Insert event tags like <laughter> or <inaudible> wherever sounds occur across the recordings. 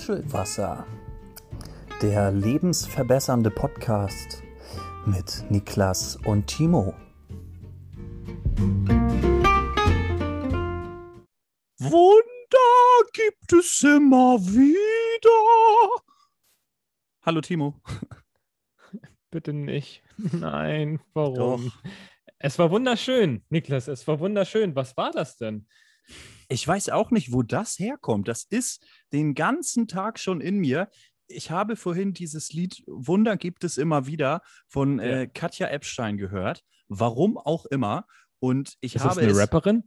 Muschelwasser, der lebensverbessernde Podcast mit Niklas und Timo. Wunder gibt es immer wieder. Hallo Timo. <laughs> Bitte nicht. <laughs> Nein, warum? Doch. Es war wunderschön, Niklas, es war wunderschön. Was war das denn? Ich weiß auch nicht, wo das herkommt. Das ist den ganzen Tag schon in mir. Ich habe vorhin dieses Lied Wunder gibt es immer wieder von Ja. äh, Katja Epstein gehört. Warum auch immer. Und ich Ist das habe eine es, Rapperin?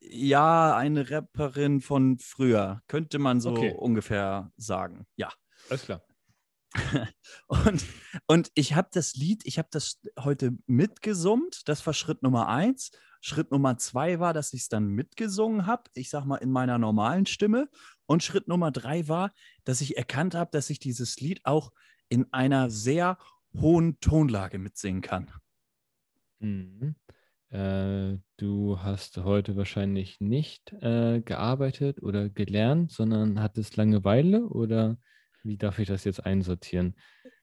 ja eine Rapperin von früher, könnte man so Okay. ungefähr sagen. Ja. Alles klar. <laughs> Und, und ich habe das Lied, ich habe das heute mitgesummt. Das war Schritt Nummer eins. Schritt Nummer zwei war, dass ich es dann mitgesungen habe. Ich sag mal in meiner normalen Stimme. Und Schritt Nummer drei war, dass ich erkannt habe, dass ich dieses Lied auch in einer sehr hohen Tonlage mitsingen kann. Mhm. Äh, du hast heute wahrscheinlich nicht äh, gearbeitet oder gelernt, sondern hattest Langeweile oder wie darf ich das jetzt einsortieren?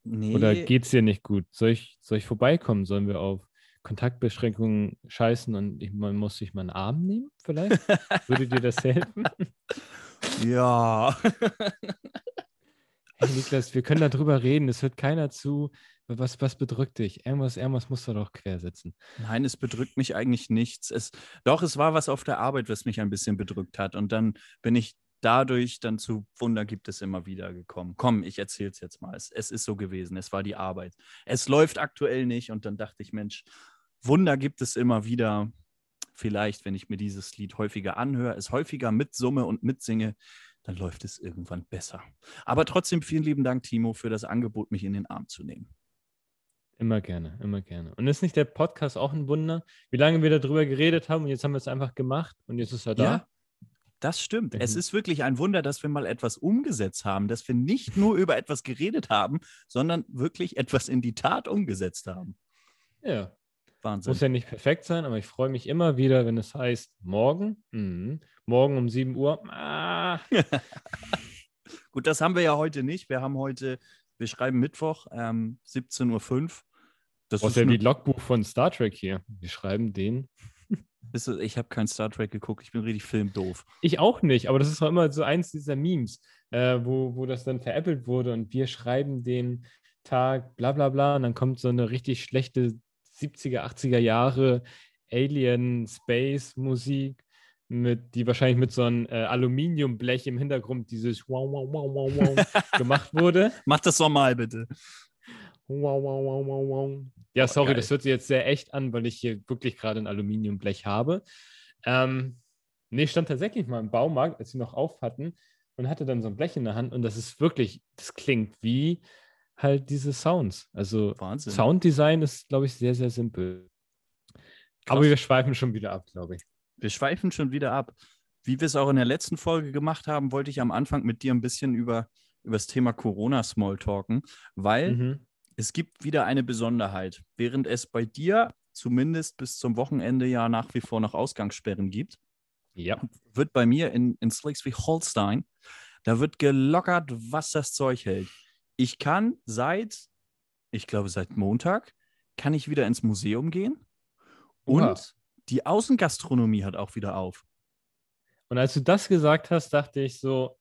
Nee, Oder geht es dir nicht gut? Soll ich, soll ich vorbeikommen? Sollen wir auf Kontaktbeschränkungen scheißen und ich, man muss sich mal einen Arm nehmen vielleicht? <laughs> Würde dir das helfen? ja. <laughs> Hey Niklas, wir können darüber reden, es hört keiner zu. Was, was bedrückt dich? Irgendwas, irgendwas musst du doch quersetzen. Nein, es bedrückt mich eigentlich nichts. Es, doch, es war was auf der Arbeit, was mich ein bisschen bedrückt hat. Und dann bin ich dadurch dann zu Wunder gibt es immer wieder gekommen. Komm, ich erzähle es jetzt mal. Es, es ist so gewesen. Es war die Arbeit. Es läuft aktuell nicht. Und dann dachte ich, Mensch, Wunder gibt es immer wieder. Vielleicht, wenn ich mir dieses Lied häufiger anhöre, es häufiger mitsumme und mitsinge, dann läuft es irgendwann besser. Aber trotzdem vielen lieben Dank, Timo, für das Angebot, mich in den Arm zu nehmen. Immer gerne, immer gerne. Und ist nicht der Podcast auch ein Wunder, wie lange wir darüber geredet haben und jetzt haben wir es einfach gemacht und jetzt ist er da? Ja, das stimmt. Es Mhm. ist wirklich ein Wunder, dass wir mal etwas umgesetzt haben, dass wir nicht nur über etwas geredet haben, sondern wirklich etwas in die Tat umgesetzt haben. Ja. Wahnsinn. Muss ja nicht perfekt sein, aber ich freue mich immer wieder, wenn es heißt, morgen, mhm, morgen um 7 Uhr, ah, <laughs> Gut, das haben wir ja heute nicht. Wir haben heute, wir schreiben Mittwoch, ähm, 17.05 Uhr. Das was ist ja die Logbuch von Star Trek hier. Wir schreiben den. <laughs> ich habe kein Star Trek geguckt, ich bin richtig filmdoof. Ich auch nicht, aber das ist doch immer so eins dieser Memes, äh, wo, wo das dann veräppelt wurde und wir schreiben den Tag, bla bla bla, und dann kommt so eine richtig schlechte 70er, 80er Jahre Alien Space Musik mit, die wahrscheinlich mit so einem äh, Aluminiumblech im Hintergrund dieses wow, wow, wow, wow, wow <laughs> gemacht wurde. Mach das nochmal bitte. Wow, wow, wow, wow, wow. Ja, sorry, geil. das hört sich jetzt sehr echt an, weil ich hier wirklich gerade ein Aluminiumblech habe. Ähm, nee, ich stand tatsächlich mal im Baumarkt, als sie noch auf hatten und hatte dann so ein Blech in der Hand und das ist wirklich, das klingt wie halt diese Sounds. Also Wahnsinn. Sounddesign ist, glaube ich, sehr, sehr simpel. Aber Krass. wir schweifen schon wieder ab, glaube ich. Wir schweifen schon wieder ab. Wie wir es auch in der letzten Folge gemacht haben, wollte ich am Anfang mit dir ein bisschen über, über das Thema Corona smalltalken, weil Mhm. es gibt wieder eine Besonderheit. Während es bei dir zumindest bis zum Wochenende ja nach wie vor noch Ausgangssperren gibt, Ja. wird bei mir in, in Schleswig-Holstein, da wird gelockert, was das Zeug hält. Ich kann seit, ich glaube seit Montag, kann ich wieder ins Museum gehen und Oha. die Außengastronomie hat auch wieder auf. Und als du das gesagt hast, dachte ich so,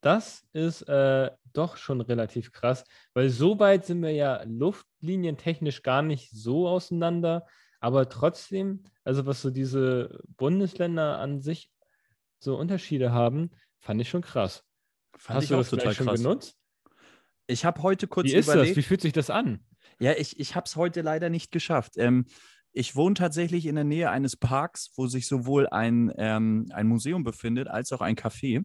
das ist äh, doch schon relativ krass, weil so weit sind wir ja luftlinientechnisch gar nicht so auseinander, aber trotzdem, also was so diese Bundesländer an sich so Unterschiede haben, fand ich schon krass. Fand Hast du das total schon krass. genutzt? Ich habe heute kurz Wie ist überlegt. das? Wie fühlt sich das an? Ja, ich, ich habe es heute leider nicht geschafft. Ähm, ich wohne tatsächlich in der Nähe eines Parks, wo sich sowohl ein, ähm, ein Museum befindet als auch ein Café,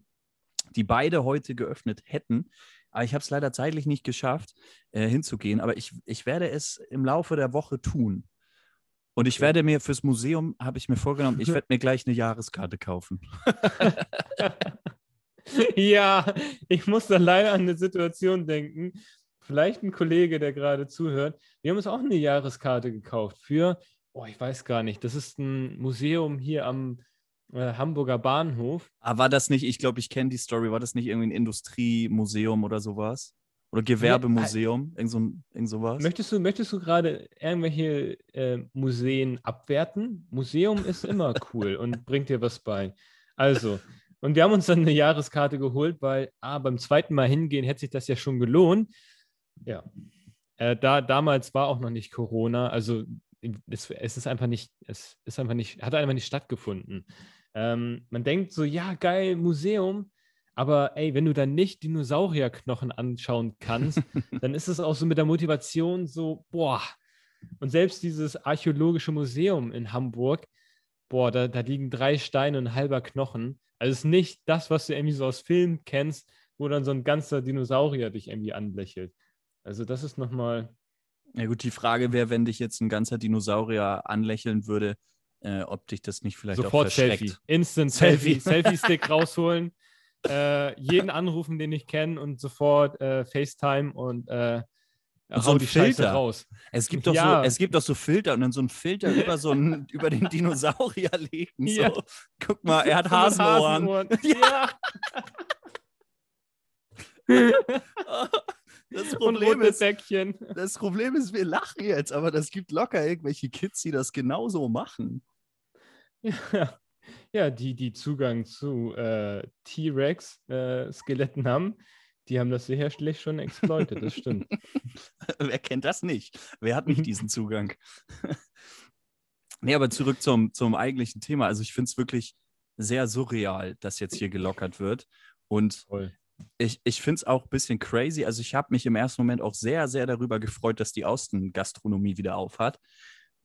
die beide heute geöffnet hätten. Aber ich habe es leider zeitlich nicht geschafft, äh, hinzugehen. Aber ich, ich werde es im Laufe der Woche tun. Und ich werde mir fürs Museum, habe ich mir vorgenommen, ich <laughs> werde mir gleich eine Jahreskarte kaufen. <laughs> <laughs> ja, ich muss da leider an eine Situation denken. Vielleicht ein Kollege, der gerade zuhört. Wir haben uns auch eine Jahreskarte gekauft für, oh, ich weiß gar nicht, das ist ein Museum hier am äh, Hamburger Bahnhof. Aber war das nicht, ich glaube, ich kenne die Story, war das nicht irgendwie ein Industriemuseum oder sowas? Oder Gewerbemuseum, irgend, so, irgend sowas? Möchtest du, möchtest du gerade irgendwelche äh, Museen abwerten? Museum ist immer cool und bringt dir was bei. Also, und wir haben uns dann eine Jahreskarte geholt, weil ah, beim zweiten Mal hingehen hätte sich das ja schon gelohnt. Ja. Äh, da, damals war auch noch nicht Corona, also es, es, ist einfach nicht, es ist einfach nicht, hat einfach nicht stattgefunden. Ähm, man denkt so, ja, geil, Museum, aber ey, wenn du dann nicht Dinosaurierknochen anschauen kannst, <laughs> dann ist es auch so mit der Motivation so, boah. Und selbst dieses archäologische Museum in Hamburg, boah, da, da liegen drei Steine und ein halber Knochen. Also es ist nicht das, was du irgendwie so aus Filmen kennst, wo dann so ein ganzer Dinosaurier dich irgendwie anlächelt. Also das ist nochmal. Ja gut, die Frage wäre, wenn dich jetzt ein ganzer Dinosaurier anlächeln würde, äh, ob dich das nicht vielleicht Sofort auch verschreckt. Selfie. Instant Selfie. <laughs> Selfie-Stick rausholen, äh, jeden anrufen, den ich kenne und sofort äh, FaceTime und, äh, und so ein die Filter raus. Es gibt doch Ja. so, es gibt doch so Filter und dann so ein Filter über so einen, <laughs> über den Dinosaurier legen. So. Ja. Guck mal, er hat <laughs> mit Hasenohren. <laughs> Ja. Das Problem ist, das Problem ist, wir lachen jetzt, aber das gibt locker irgendwelche Kids, die das genauso machen. Ja, ja die, die Zugang zu äh, T-Rex-Skeletten haben, die haben das sicherlich schon exploitet, das stimmt. <laughs> Wer kennt das nicht? Wer hat nicht diesen Zugang? <laughs> nee, aber zurück zum, zum eigentlichen Thema. Also ich finde es wirklich sehr surreal, dass jetzt hier gelockert wird. Und Toll. ich, ich finde es auch ein bisschen crazy. Also ich habe mich im ersten Moment auch sehr, sehr darüber gefreut, dass die Außengastronomie wieder auf hat.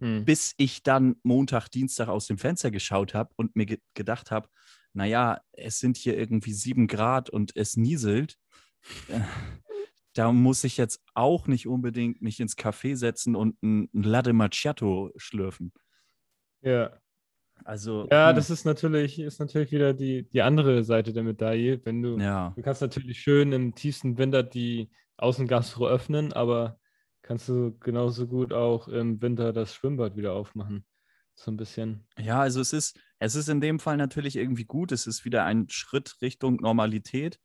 Hm. bis ich dann Montag, Dienstag aus dem Fenster geschaut habe und mir ge gedacht habe, naja, es sind hier irgendwie sieben Grad und es nieselt. Äh, Da muss ich jetzt auch nicht unbedingt mich ins Café setzen und ein, ein Latte Macchiato schlürfen. Ja. Also, Ja, hm, das ist natürlich, ist natürlich wieder die, die andere Seite der Medaille. Wenn du, ja. du kannst natürlich schön im tiefsten Winter die Außengastro öffnen, aber kannst du genauso gut auch im Winter das Schwimmbad wieder aufmachen. So ein bisschen. Ja, also es ist, es ist in dem Fall natürlich irgendwie gut. Es ist wieder ein Schritt Richtung Normalität.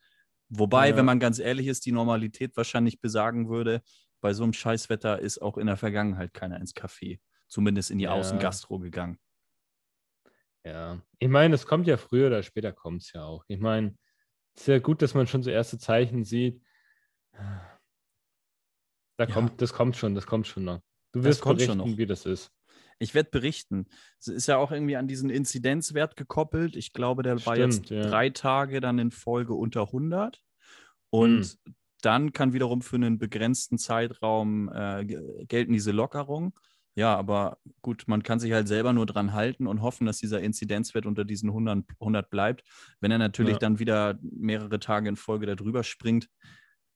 Wobei, Ja. wenn man ganz ehrlich ist, die Normalität wahrscheinlich besagen würde, bei so einem Scheißwetter ist auch in der Vergangenheit keiner ins Café, zumindest in die Ja. Außengastro gegangen. Ja. Ich meine, es kommt ja früher oder später kommt es ja auch. Ich meine, es ist ja gut, dass man schon so erste Zeichen sieht. Da Ja. kommt, das kommt schon, das kommt schon noch. Du wirst berichten, wie das ist. Ich werde berichten. Es ist ja auch irgendwie an diesen Inzidenzwert gekoppelt. Ich glaube, der war jetzt Stimmt, ja. drei Tage dann in Folge unter 100. Und Hm. dann kann wiederum für einen begrenzten Zeitraum äh, ge- gelten diese Lockerungen. Ja, aber gut, man kann sich halt selber nur dran halten und hoffen, dass dieser Inzidenzwert unter diesen 100, 100 bleibt. Wenn er natürlich Ja. dann wieder mehrere Tage in Folge darüber springt,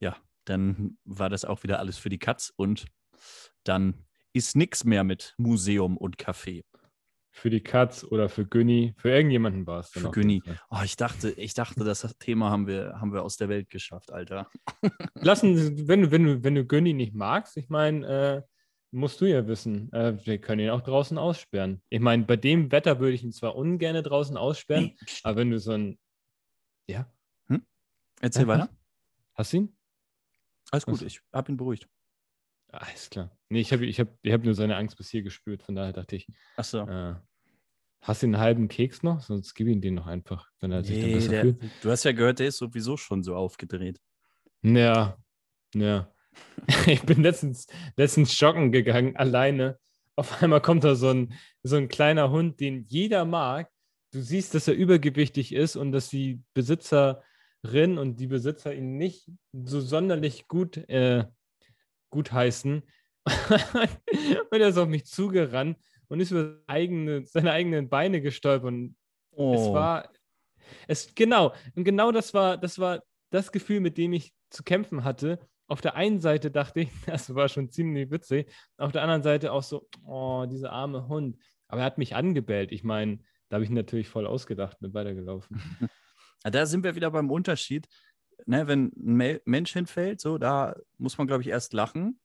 ja, dann war das auch wieder alles für die Katz und dann ist nichts mehr mit Museum und Café. Für die Katz oder für Günni, für irgendjemanden war es Für Günni. Oh, ich dachte, ich dachte, das Thema haben wir, haben wir aus der Welt geschafft, Alter. <laughs> Lassen, Sie- wenn, du- wenn, wenn du Günni nicht magst, ich meine, äh, musst du ja wissen, äh, wir können ihn auch draußen aussperren. Ich meine, bei dem Wetter würde ich ihn zwar ungern draußen aussperren, aber wenn du so ein. Ja, Erzähl Ja, weiter. hast du ihn? Alles gut, was? ich hab ihn beruhigt. Alles klar. Nee, ich habe ich hab, ich hab nur seine Angst bis hier gespürt, von daher dachte ich, Achso. äh, hast du einen halben Keks noch? Sonst gib ihn den noch einfach, wenn er sich dann Nee, besser der, fühlt. du hast ja gehört, der ist sowieso schon so aufgedreht. Ja, ja. <laughs> Ich bin letztens, letztens joggen gegangen, alleine. Auf einmal kommt da so ein, so ein kleiner Hund, den jeder mag. Du siehst, dass er übergewichtig ist und dass die Besitzerin und die Besitzer ihn nicht so sonderlich gut, äh, gut heißen. <laughs> und er ist auf mich zugerannt und ist über seine, eigene, seine eigenen Beine gestolpert. Und Oh. es war, es, genau, und genau das war, das war das Gefühl, mit dem ich zu kämpfen hatte. Auf der einen Seite dachte ich, <laughs> das war schon ziemlich witzig, auf der anderen Seite auch so, oh, dieser arme Hund. Aber er hat mich angebellt. Ich meine, da habe ich natürlich voll ausgedacht, bin weitergelaufen. <laughs> Da sind wir wieder beim Unterschied. Ne, wenn ein Me- Mensch hinfällt, so, da muss man, glaube ich, erst lachen.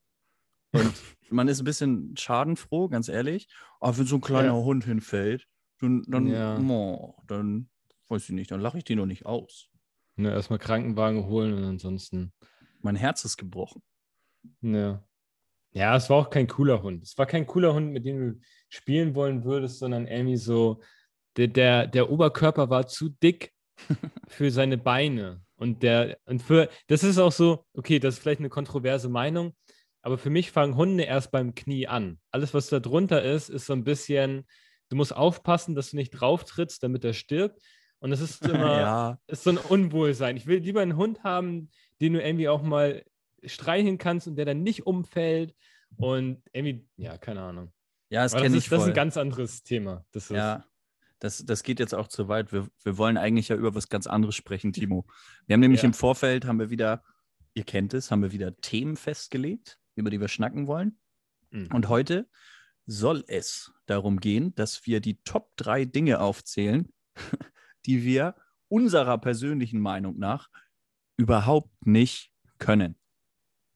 Und <laughs> man ist ein bisschen schadenfroh, ganz ehrlich. Aber wenn so ein kleiner Ja. Hund hinfällt, dann, dann, Ja. oh, dann weiß ich nicht, dann lache ich die noch nicht aus. Ne, erstmal Krankenwagen holen und ansonsten. Mein Herz ist gebrochen. Ja. Ja, es war auch kein cooler Hund. Es war kein cooler Hund, mit dem du spielen wollen würdest, sondern irgendwie so, der, der, der Oberkörper war zu dick <laughs> für seine Beine. Und der, und für, das ist auch so, okay, das ist vielleicht eine kontroverse Meinung, aber für mich fangen Hunde erst beim Knie an. Alles, was da drunter ist, ist so ein bisschen, du musst aufpassen, dass du nicht drauf trittst, damit er stirbt. Und es ist <laughs> immer, ja, ist so ein Unwohlsein. Ich will lieber einen Hund haben, den du irgendwie auch mal streicheln kannst und der dann nicht umfällt. Und irgendwie, ja, keine Ahnung. ja, das kenne das, ich ist, das ist ein ganz anderes Thema. Das ist, Ja, das, das geht jetzt auch zu weit. Wir, wir wollen eigentlich ja über was ganz anderes sprechen, <laughs> Timo. Wir haben nämlich Ja. im Vorfeld, haben wir wieder, ihr kennt es, haben wir wieder Themen festgelegt, über die wir schnacken wollen. Mhm. Und heute soll es darum gehen, dass wir die Top 3 Dinge aufzählen, <laughs> die wir unserer persönlichen Meinung nach überhaupt nicht können.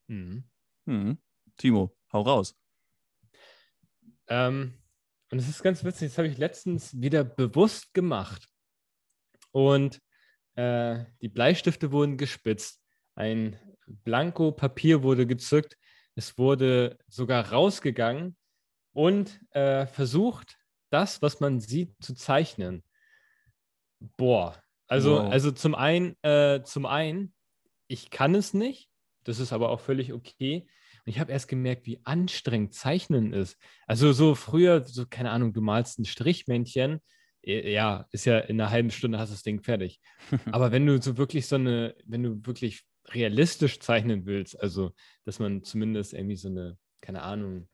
Mhm. Hm. Timo, hau raus. Ähm, und es ist ganz witzig, das habe ich letztens wieder bewusst gemacht. Und äh, die Bleistifte wurden gespitzt. Ein Blanko-Papier wurde gezückt. Es wurde sogar rausgegangen und äh, versucht, das, was man sieht, zu zeichnen. Boah. Also, Wow. also zum einen, äh, zum einen, ich kann es nicht. Das ist aber auch völlig okay. Und ich habe erst gemerkt, wie anstrengend Zeichnen ist. Also so früher, so keine Ahnung, du malst ein Strichmännchen, ja, ist ja in einer halben Stunde hast du das Ding fertig. <laughs> Aber wenn du so wirklich so eine, wenn du wirklich realistisch zeichnen willst, also dass man zumindest irgendwie so eine, keine Ahnung,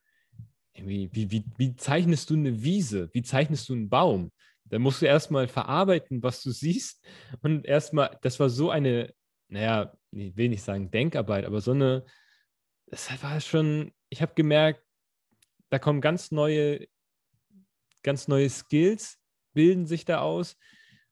irgendwie, wie, wie, wie zeichnest du eine Wiese? Wie zeichnest du einen Baum? Da musst du erstmal verarbeiten, was du siehst. Und erstmal, das war so eine, naja, ich will nicht sagen Denkarbeit, aber so eine, das war schon, ich habe gemerkt, da kommen ganz neue, ganz neue Skills, bilden sich da aus.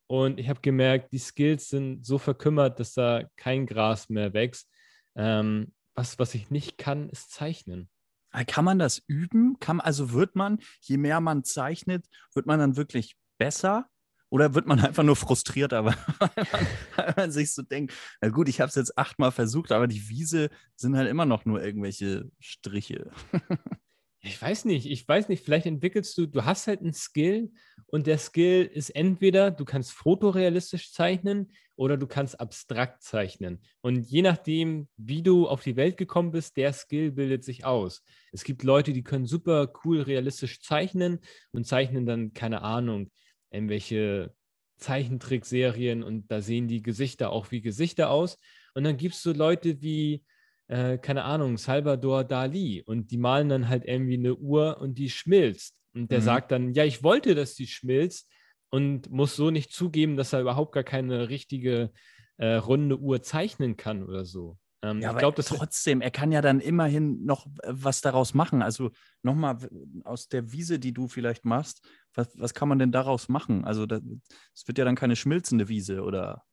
Und ich habe gemerkt, die Skills sind so verkümmert, dass da kein Gras mehr wächst. Ähm, was, was ich nicht kann, ist zeichnen. Ah, Kann man das üben? Kann, also wird man, je mehr man zeichnet, wird man dann wirklich besser? Oder wird man einfach nur frustriert, aber <laughs> weil man, sich so denkt, na gut, ich habe es jetzt achtmal versucht, aber die Wiese sind halt immer noch nur irgendwelche Striche. <laughs> Ich weiß nicht, ich weiß nicht, vielleicht entwickelst du, du hast halt einen Skill und der Skill ist entweder, du kannst fotorealistisch zeichnen oder du kannst abstrakt zeichnen. Und je nachdem, wie du auf die Welt gekommen bist, der Skill bildet sich aus. Es gibt Leute, die können super cool realistisch zeichnen und zeichnen dann, keine Ahnung, irgendwelche Zeichentrickserien und da sehen die Gesichter auch wie Gesichter aus. Und dann gibt es so Leute wie, äh, keine Ahnung, Salvador Dali und die malen dann halt irgendwie eine Uhr und die schmilzt. Und der Mhm. sagt dann, ja, ich wollte, dass die schmilzt und muss so nicht zugeben, dass er überhaupt gar keine richtige äh, runde Uhr zeichnen kann oder so. Ähm, Ja, ich glaube, das trotzdem, er kann ja dann immerhin noch äh, was daraus machen. Also nochmal aus der Wiese, die du vielleicht machst, was, was kann man denn daraus machen? Also es wird ja dann keine schmilzende Wiese oder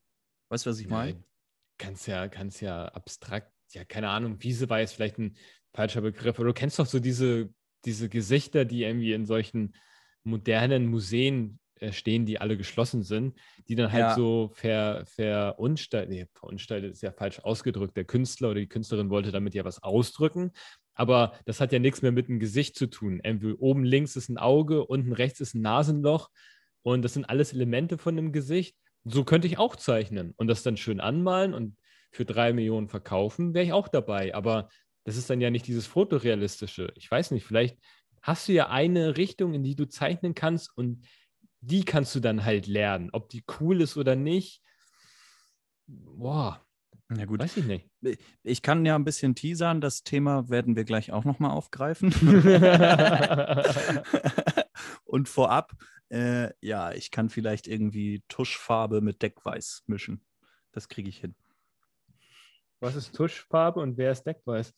weißt du, was ich meine? Ja, kannst ja, kannst ja abstrakt, ja, keine Ahnung, Wiese war jetzt vielleicht ein falscher Begriff, aber du kennst doch so diese, diese Gesichter, die irgendwie in solchen modernen Museen stehen, die alle geschlossen sind, die dann halt Ja. so ver, verunstaltet, nee, verunstaltet ist ja falsch ausgedrückt, der Künstler oder die Künstlerin wollte damit ja was ausdrücken, aber das hat ja nichts mehr mit dem Gesicht zu tun. Irgendwie oben links ist ein Auge, unten rechts ist ein Nasenloch und das sind alles Elemente von dem Gesicht. So könnte ich auch zeichnen und das dann schön anmalen und für drei Millionen verkaufen, wäre ich auch dabei. Aber das ist dann ja nicht dieses Fotorealistische. Ich weiß nicht, vielleicht hast du ja eine Richtung, in die du zeichnen kannst und die kannst du dann halt lernen. Ob die cool ist oder nicht, boah, Ja gut, weiß ich nicht. ich kann ja ein bisschen teasern, das Thema werden wir gleich auch nochmal aufgreifen. <laughs> Und vorab, äh, ja, ich kann vielleicht irgendwie Tuschfarbe mit Deckweiß mischen. Das kriege ich hin. Was ist Tuschfarbe und wer ist Deckweiß?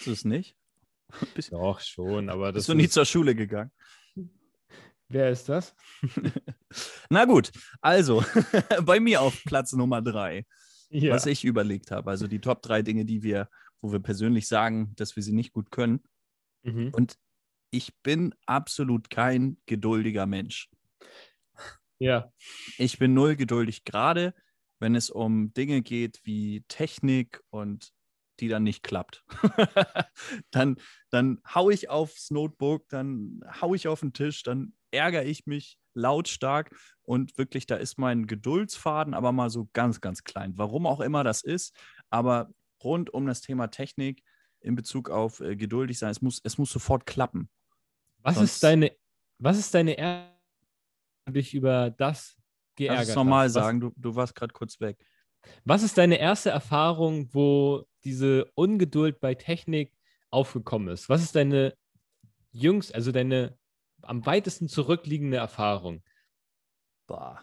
Ist es nicht? Bist, Doch, schon, aber das bist du nie ist, zur Schule gegangen? Wer ist das? <laughs> Na gut, also <laughs> bei mir auf Platz Nummer drei, Ja. was ich überlegt habe. Also die Top drei Dinge, die wir, wo wir persönlich sagen, dass wir sie nicht gut können. Mhm. Und ich bin absolut kein geduldiger Mensch. Ja. Ich bin null geduldig, gerade wenn es um Dinge geht wie Technik und die dann nicht klappt. <laughs> dann, dann hau ich aufs Notebook, dann hau ich auf den Tisch, dann ärgere ich mich lautstark und wirklich, da ist mein Geduldsfaden aber mal so ganz, ganz klein. Warum auch immer das ist, aber rund um das Thema Technik in Bezug auf äh, geduldig sein, es muss, es muss sofort klappen. Was Sonst- ist deine, was ist deine Ärger dich über das geärgert Kannst du normal hast? Sagen, du, du warst gerade kurz weg. Was ist deine erste Erfahrung, wo diese Ungeduld bei Technik aufgekommen ist? Was ist deine jüngst, also deine am weitesten zurückliegende Erfahrung? Boah.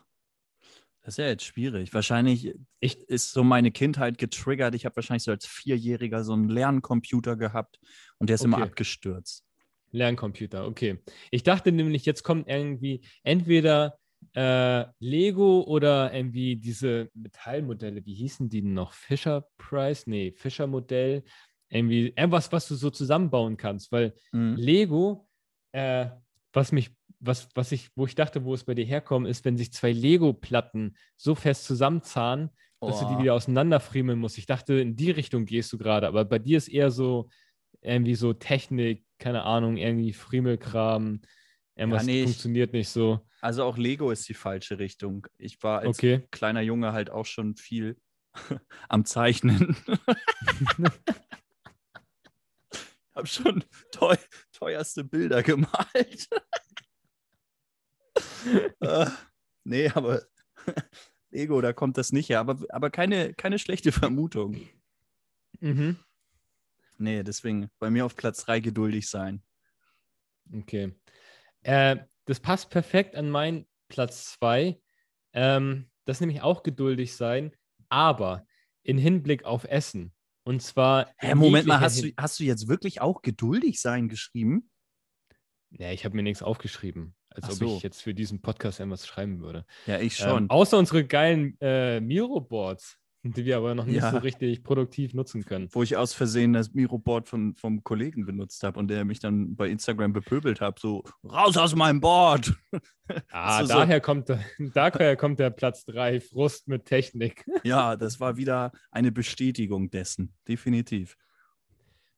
Das ist ja jetzt schwierig. Wahrscheinlich Ich- ist so meine Kindheit getriggert. Ich habe wahrscheinlich so als Vierjähriger so einen Lerncomputer gehabt und der ist immer Okay. abgestürzt. Lerncomputer, okay. Ich dachte nämlich, jetzt kommt irgendwie entweder äh, Lego oder irgendwie diese Metallmodelle, wie hießen die denn noch? Fisher Price? Nee, Fischer Modell. Irgendwie irgendwas, was du so zusammenbauen kannst, weil Mhm. Lego, äh, was mich, was, was ich, wo ich dachte, wo es bei dir herkommt, ist, wenn sich zwei Lego-Platten so fest zusammenzahnen, dass du die Oh. wieder auseinanderfriemeln musst. Ich dachte, in die Richtung gehst du gerade, aber bei dir ist eher so irgendwie so Technik, keine Ahnung, irgendwie Friemelkram, irgendwas nee, ich- funktioniert nicht so. Also auch Lego ist die falsche Richtung. Ich war als Okay. kleiner Junge halt auch schon viel <laughs> am Zeichnen. <laughs> <laughs> habe schon teu teuerste Bilder <laughs> gemalt. äh, nee, aber <laughs> Lego, da kommt das nicht her. Aber, aber keine, keine schlechte Vermutung. Mhm. Nee, deswegen bei mir auf Platz 3 geduldig sein. Okay. Äh, das passt perfekt an meinen Platz 2. Ähm, das nämlich auch geduldig sein, aber in Hinblick auf Essen. Und zwar. Hä, Moment mal, hast du, hast du jetzt wirklich auch geduldig sein geschrieben? Ja, ich habe mir nichts aufgeschrieben, als Ach ob so. ich jetzt für diesen Podcast irgendwas schreiben würde. Ja, ich schon. Ähm, außer unsere geilen äh, Miro-Boards, die wir aber noch nicht Ja. so richtig produktiv nutzen können. wo ich aus Versehen das Miro-Board von, vom Kollegen benutzt habe und der mich dann bei Instagram bepöbelt hat, so raus aus meinem Board. <laughs> Ah, So, so. daher, kommt, der- <laughs> daher kommt der Platz 3, Frust mit Technik. <laughs> ja, das war wieder eine Bestätigung dessen, definitiv.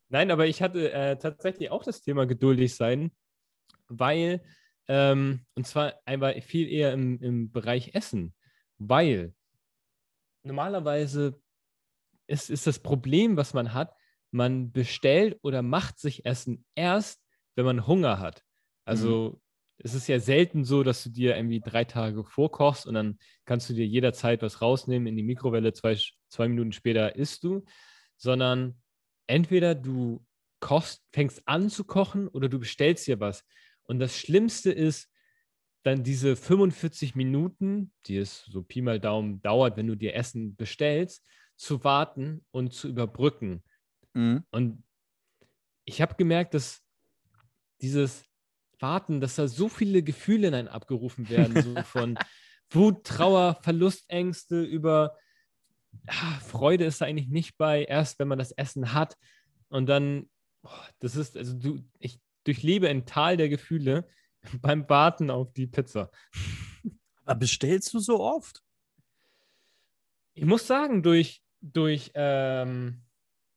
Nein, aber ich hatte äh, tatsächlich auch das Thema geduldig sein, weil, ähm, und zwar einfach viel eher im, im Bereich Essen, weil normalerweise ist, ist das Problem, was man hat, man bestellt oder macht sich Essen erst, wenn man Hunger hat. Also es ist ja selten so, dass du dir irgendwie drei Tage vorkochst und dann kannst du dir jederzeit was rausnehmen in die Mikrowelle, zwei, zwei Minuten später isst du, sondern entweder du kochst, fängst an zu kochen oder du bestellst dir was. Und das Schlimmste ist dann diese 45 Minuten, die es so Pi mal Daumen dauert, wenn du dir Essen bestellst, zu warten und zu überbrücken. Mhm. Und ich habe gemerkt, dass dieses Warten, dass da so viele Gefühle in einen abgerufen werden, so <laughs> von Wut, Trauer, Verlustängste über ah, Freude ist da eigentlich nicht bei, erst wenn man das Essen hat. Und dann, boah, das ist, also du, ich durchlebe ein Tal der Gefühle <laughs> beim Warten auf die Pizza. Aber bestellst du so oft? Ich muss sagen, durch, durch, ähm,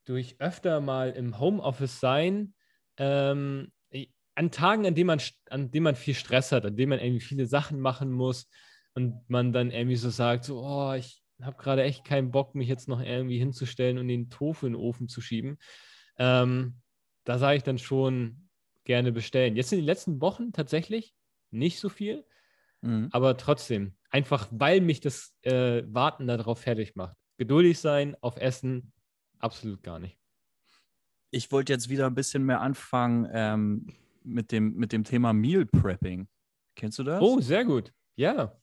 durch öfter mal im Homeoffice sein, ähm, an Tagen, an denen, man, an denen man viel Stress hat, an denen man irgendwie viele Sachen machen muss und man dann irgendwie so sagt, so, oh, ich habe gerade echt keinen Bock, mich jetzt noch irgendwie hinzustellen und den Tofu in den Ofen zu schieben. Ähm, da sage ich dann schon gerne bestellen. Jetzt in den letzten Wochen tatsächlich nicht so viel, Mhm. aber trotzdem, einfach weil mich das äh, Warten darauf fertig macht. Geduldig sein auf Essen, absolut gar nicht. Ich wollte jetzt wieder ein bisschen mehr anfangen ähm, mit, dem, mit dem Thema Meal Prepping. Kennst du das? Oh, sehr gut. Ja.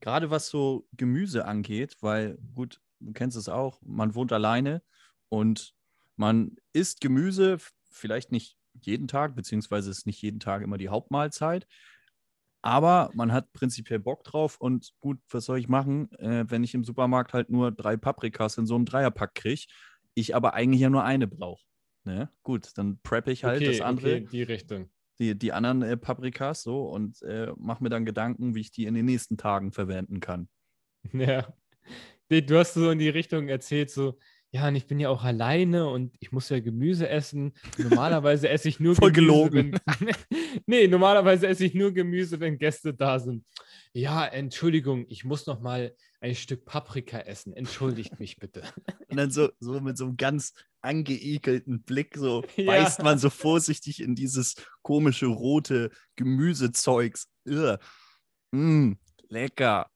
Gerade was so Gemüse angeht, weil, gut, du kennst es auch, man wohnt alleine und man isst Gemüse, vielleicht nicht jeden Tag, beziehungsweise ist nicht jeden Tag immer die Hauptmahlzeit, aber man hat prinzipiell Bock drauf und gut, was soll ich machen, äh, wenn ich im Supermarkt halt nur drei Paprikas in so einem Dreierpack kriege, ich aber eigentlich ja nur eine brauche. Ne? Gut, dann preppe ich halt okay, das andere. okay, die Richtung. die, die anderen äh, Paprikas so und äh, mache mir dann Gedanken, wie ich die in den nächsten Tagen verwenden kann. <laughs> Ja. Du hast so in die Richtung erzählt, so, ja, und ich bin ja auch alleine und ich muss ja Gemüse essen. Normalerweise esse ich <laughs> nur Voll Gemüse. gelogen. Wenn, <laughs> nee, normalerweise esse ich nur Gemüse, wenn Gäste da sind. Ja, Entschuldigung, ich muss noch mal ein Stück Paprika essen. Entschuldigt mich bitte. Und dann so, so mit so einem ganz angeekelten Blick, so <laughs> Ja. beißt man so vorsichtig in dieses komische rote Gemüsezeugs. Ugh. Mm, lecker.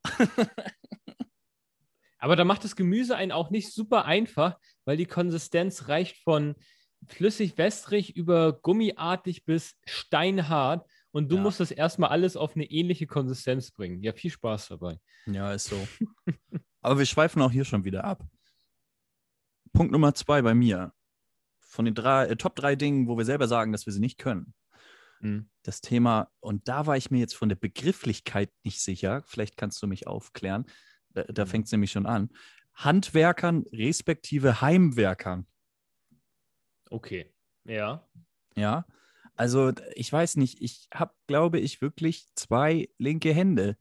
Aber da macht das Gemüse einen auch nicht super einfach, weil die Konsistenz reicht von flüssig wässrig über gummiartig bis steinhart. Und du Ja. musst das erstmal alles auf eine ähnliche Konsistenz bringen. Ja, viel Spaß dabei. Ja, ist so. <laughs> Aber wir schweifen auch hier schon wieder ab. Punkt Nummer zwei bei mir. Von den drei, äh, Top drei Dingen, wo wir selber sagen, dass wir sie nicht können. Mhm. Das Thema, und da war ich mir jetzt von der Begrifflichkeit nicht sicher. Vielleicht kannst du mich aufklären. Da, da Mhm. fängt es nämlich schon an. Handwerkern respektive Heimwerkern. Okay. Ja. Ja, also ich weiß nicht, ich habe, glaube ich, wirklich zwei linke Hände.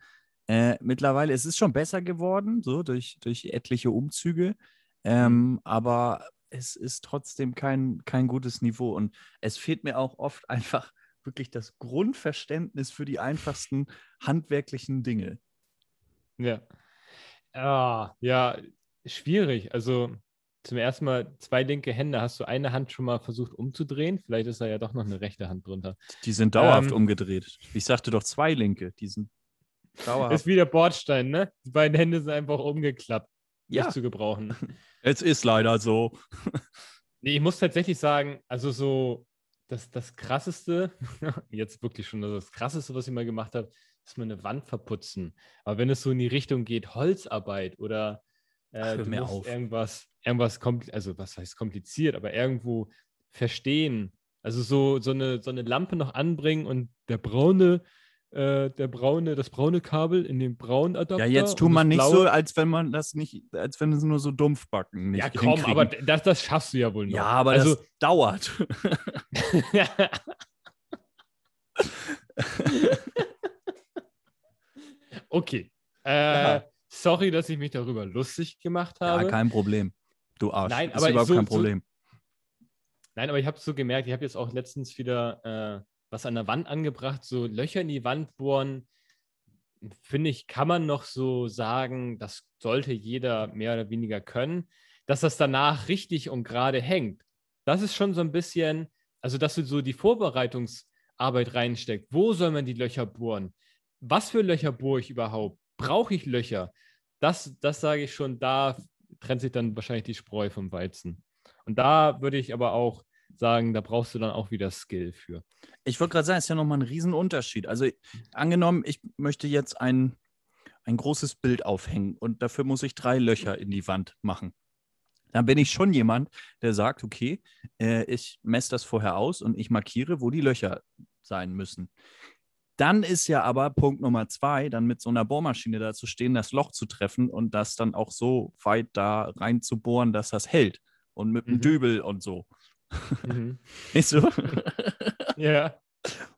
Äh, mittlerweile, es ist schon besser geworden, so durch, durch etliche Umzüge, ähm, aber es ist trotzdem kein, kein gutes Niveau und es fehlt mir auch oft <laughs> einfach wirklich das Grundverständnis für die einfachsten handwerklichen Dinge. Ja. Ah, ja, schwierig. Also zum ersten Mal zwei linke Hände. Hast du eine Hand schon mal versucht umzudrehen? Vielleicht ist da ja doch noch eine rechte Hand drunter. Die sind dauerhaft Ähm. umgedreht. Ich sagte doch zwei linke, die sind dauerhaft. Ist wie der Bordstein, ne? Die beiden Hände sind einfach umgeklappt. Ja. Nicht zu gebrauchen. <laughs> es ist leider so. <laughs> Nee, ich muss tatsächlich sagen, also so das, das krasseste, <laughs> jetzt wirklich schon das krasseste, was ich mal gemacht habe, ist mal eine Wand verputzen. Aber wenn es so in die Richtung geht, Holzarbeit oder äh, Ach, du auf. irgendwas, irgendwas also was heißt kompliziert, aber irgendwo verstehen. Also so, so, eine, so eine Lampe noch anbringen und der braune, äh, der braune, das braune Kabel in den braunen Adapter. Ja, jetzt tu und man nicht blaue- so, als wenn man das nicht, als wenn es nur so Dumpfbacken Ja, komm, hinkriegen. aber das, das schaffst du ja wohl noch. ja, aber also, das dauert. <laughs> <laughs> <laughs> okay. Äh, Ja. Sorry, dass ich mich darüber lustig gemacht habe. ja, kein Problem. Du Arsch. Nein, ist aber überhaupt so- kein so- Problem. Nein, aber ich habe so gemerkt, ich habe jetzt auch letztens wieder äh, was an der Wand angebracht, so Löcher in die Wand bohren. Finde ich, kann man noch so sagen, das sollte jeder mehr oder weniger können. Dass das danach richtig und gerade hängt, das ist schon so ein bisschen, also dass du so die Vorbereitungsarbeit reinsteckst. Wo soll man die Löcher bohren? Was für Löcher bohre ich überhaupt? Brauche ich Löcher? Das, das sage ich schon, da trennt sich dann wahrscheinlich die Spreu vom Weizen. Und da würde ich aber auch sagen, da brauchst du dann auch wieder Skill für. Ich wollte gerade sagen, es ist ja nochmal ein Riesenunterschied. Also angenommen, ich möchte jetzt ein, ein großes Bild aufhängen und dafür muss ich drei Löcher in die Wand machen. Dann bin ich schon jemand, der sagt, okay, äh, ich messe das vorher aus und ich markiere, wo die Löcher sein müssen. Dann ist ja aber Punkt Nummer zwei, dann mit so einer Bohrmaschine da zu stehen, das Loch zu treffen und das dann auch so weit da rein zu bohren, dass das hält. Und mit dem Mhm. Dübel und so. <laughs> Weißt du? <laughs> ja.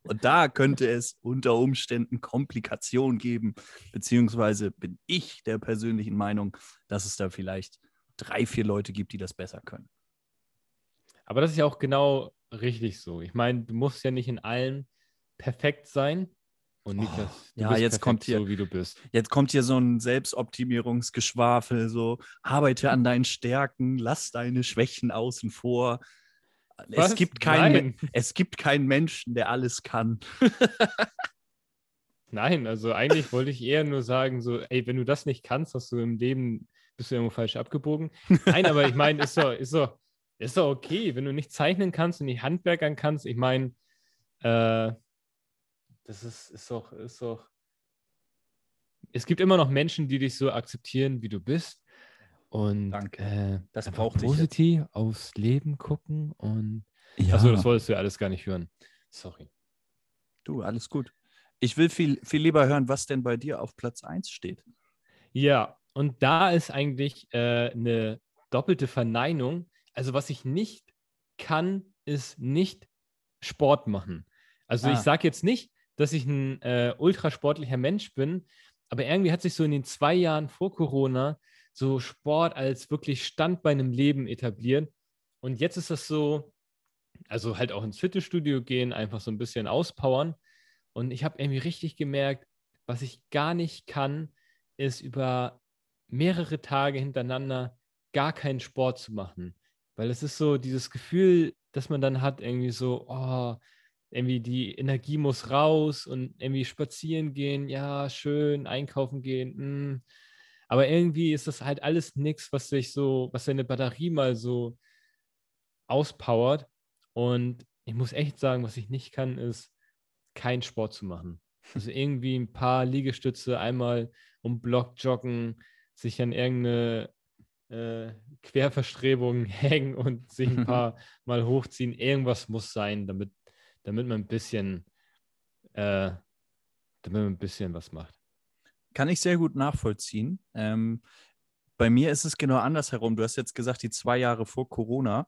Und da könnte es unter Umständen Komplikationen geben, beziehungsweise bin ich der persönlichen Meinung, dass es da vielleicht drei, vier Leute gibt, die das besser können. Aber das ist ja auch genau richtig so. Ich meine, du musst ja nicht in allem perfekt sein. Und Niklas, du ja, bist jetzt kommt hier- so, wie du bist. Jetzt kommt hier so ein Selbstoptimierungsgeschwafel, so arbeite an deinen Stärken, lass deine Schwächen außen vor. Es gibt, keinen, es gibt keinen Menschen, der alles kann. <laughs> Nein, also eigentlich wollte ich eher nur sagen, so, ey, wenn du das nicht kannst, hast du im Leben, bist du irgendwo falsch abgebogen. Nein, aber ich meine, ist doch, ist doch, ist doch okay, wenn du nicht zeichnen kannst und nicht handwerkern kannst. Ich meine, äh, das ist, ist doch, ist doch. Es gibt immer noch Menschen, die dich so akzeptieren, wie du bist. Und Danke. Äh, Das brauchte ich jetzt. positiv aufs Leben gucken und. Ja, Achso, das wolltest du ja alles gar nicht hören. Sorry. du, alles gut. Ich will viel, viel lieber hören, was denn bei dir auf Platz 1 steht. Ja, und da ist eigentlich äh, eine doppelte Verneinung. Also was ich nicht kann, ist nicht Sport machen. Also ich Ah. sage jetzt nicht, dass ich ein äh, ultrasportlicher Mensch bin, aber irgendwie hat sich so in den zwei Jahren vor Corona so Sport als wirklich Standbein im Leben etabliert. Und jetzt ist das so, also halt auch ins Fitnessstudio gehen, einfach so ein bisschen auspowern. Und ich habe irgendwie richtig gemerkt, was ich gar nicht kann, ist über mehrere Tage hintereinander gar keinen Sport zu machen. Weil es ist so dieses Gefühl, dass man dann hat, irgendwie so, oh, irgendwie die Energie muss raus und irgendwie spazieren gehen, ja, schön, einkaufen gehen. mm. Aber irgendwie ist das halt alles nichts, was sich so, was seine Batterie mal so auspowert. Und ich muss echt sagen, was ich nicht kann, ist keinen Sport zu machen. Also <laughs> irgendwie ein paar Liegestütze einmal um Block joggen, sich an irgendeine äh, Querverstrebung <laughs> hängen und sich ein paar <laughs> Mal hochziehen. Irgendwas muss sein, damit, damit man ein bisschen, äh, damit man ein bisschen was macht. Kann ich sehr gut nachvollziehen. Ähm, bei mir ist es genau andersherum. Du hast jetzt gesagt, die zwei Jahre vor Corona,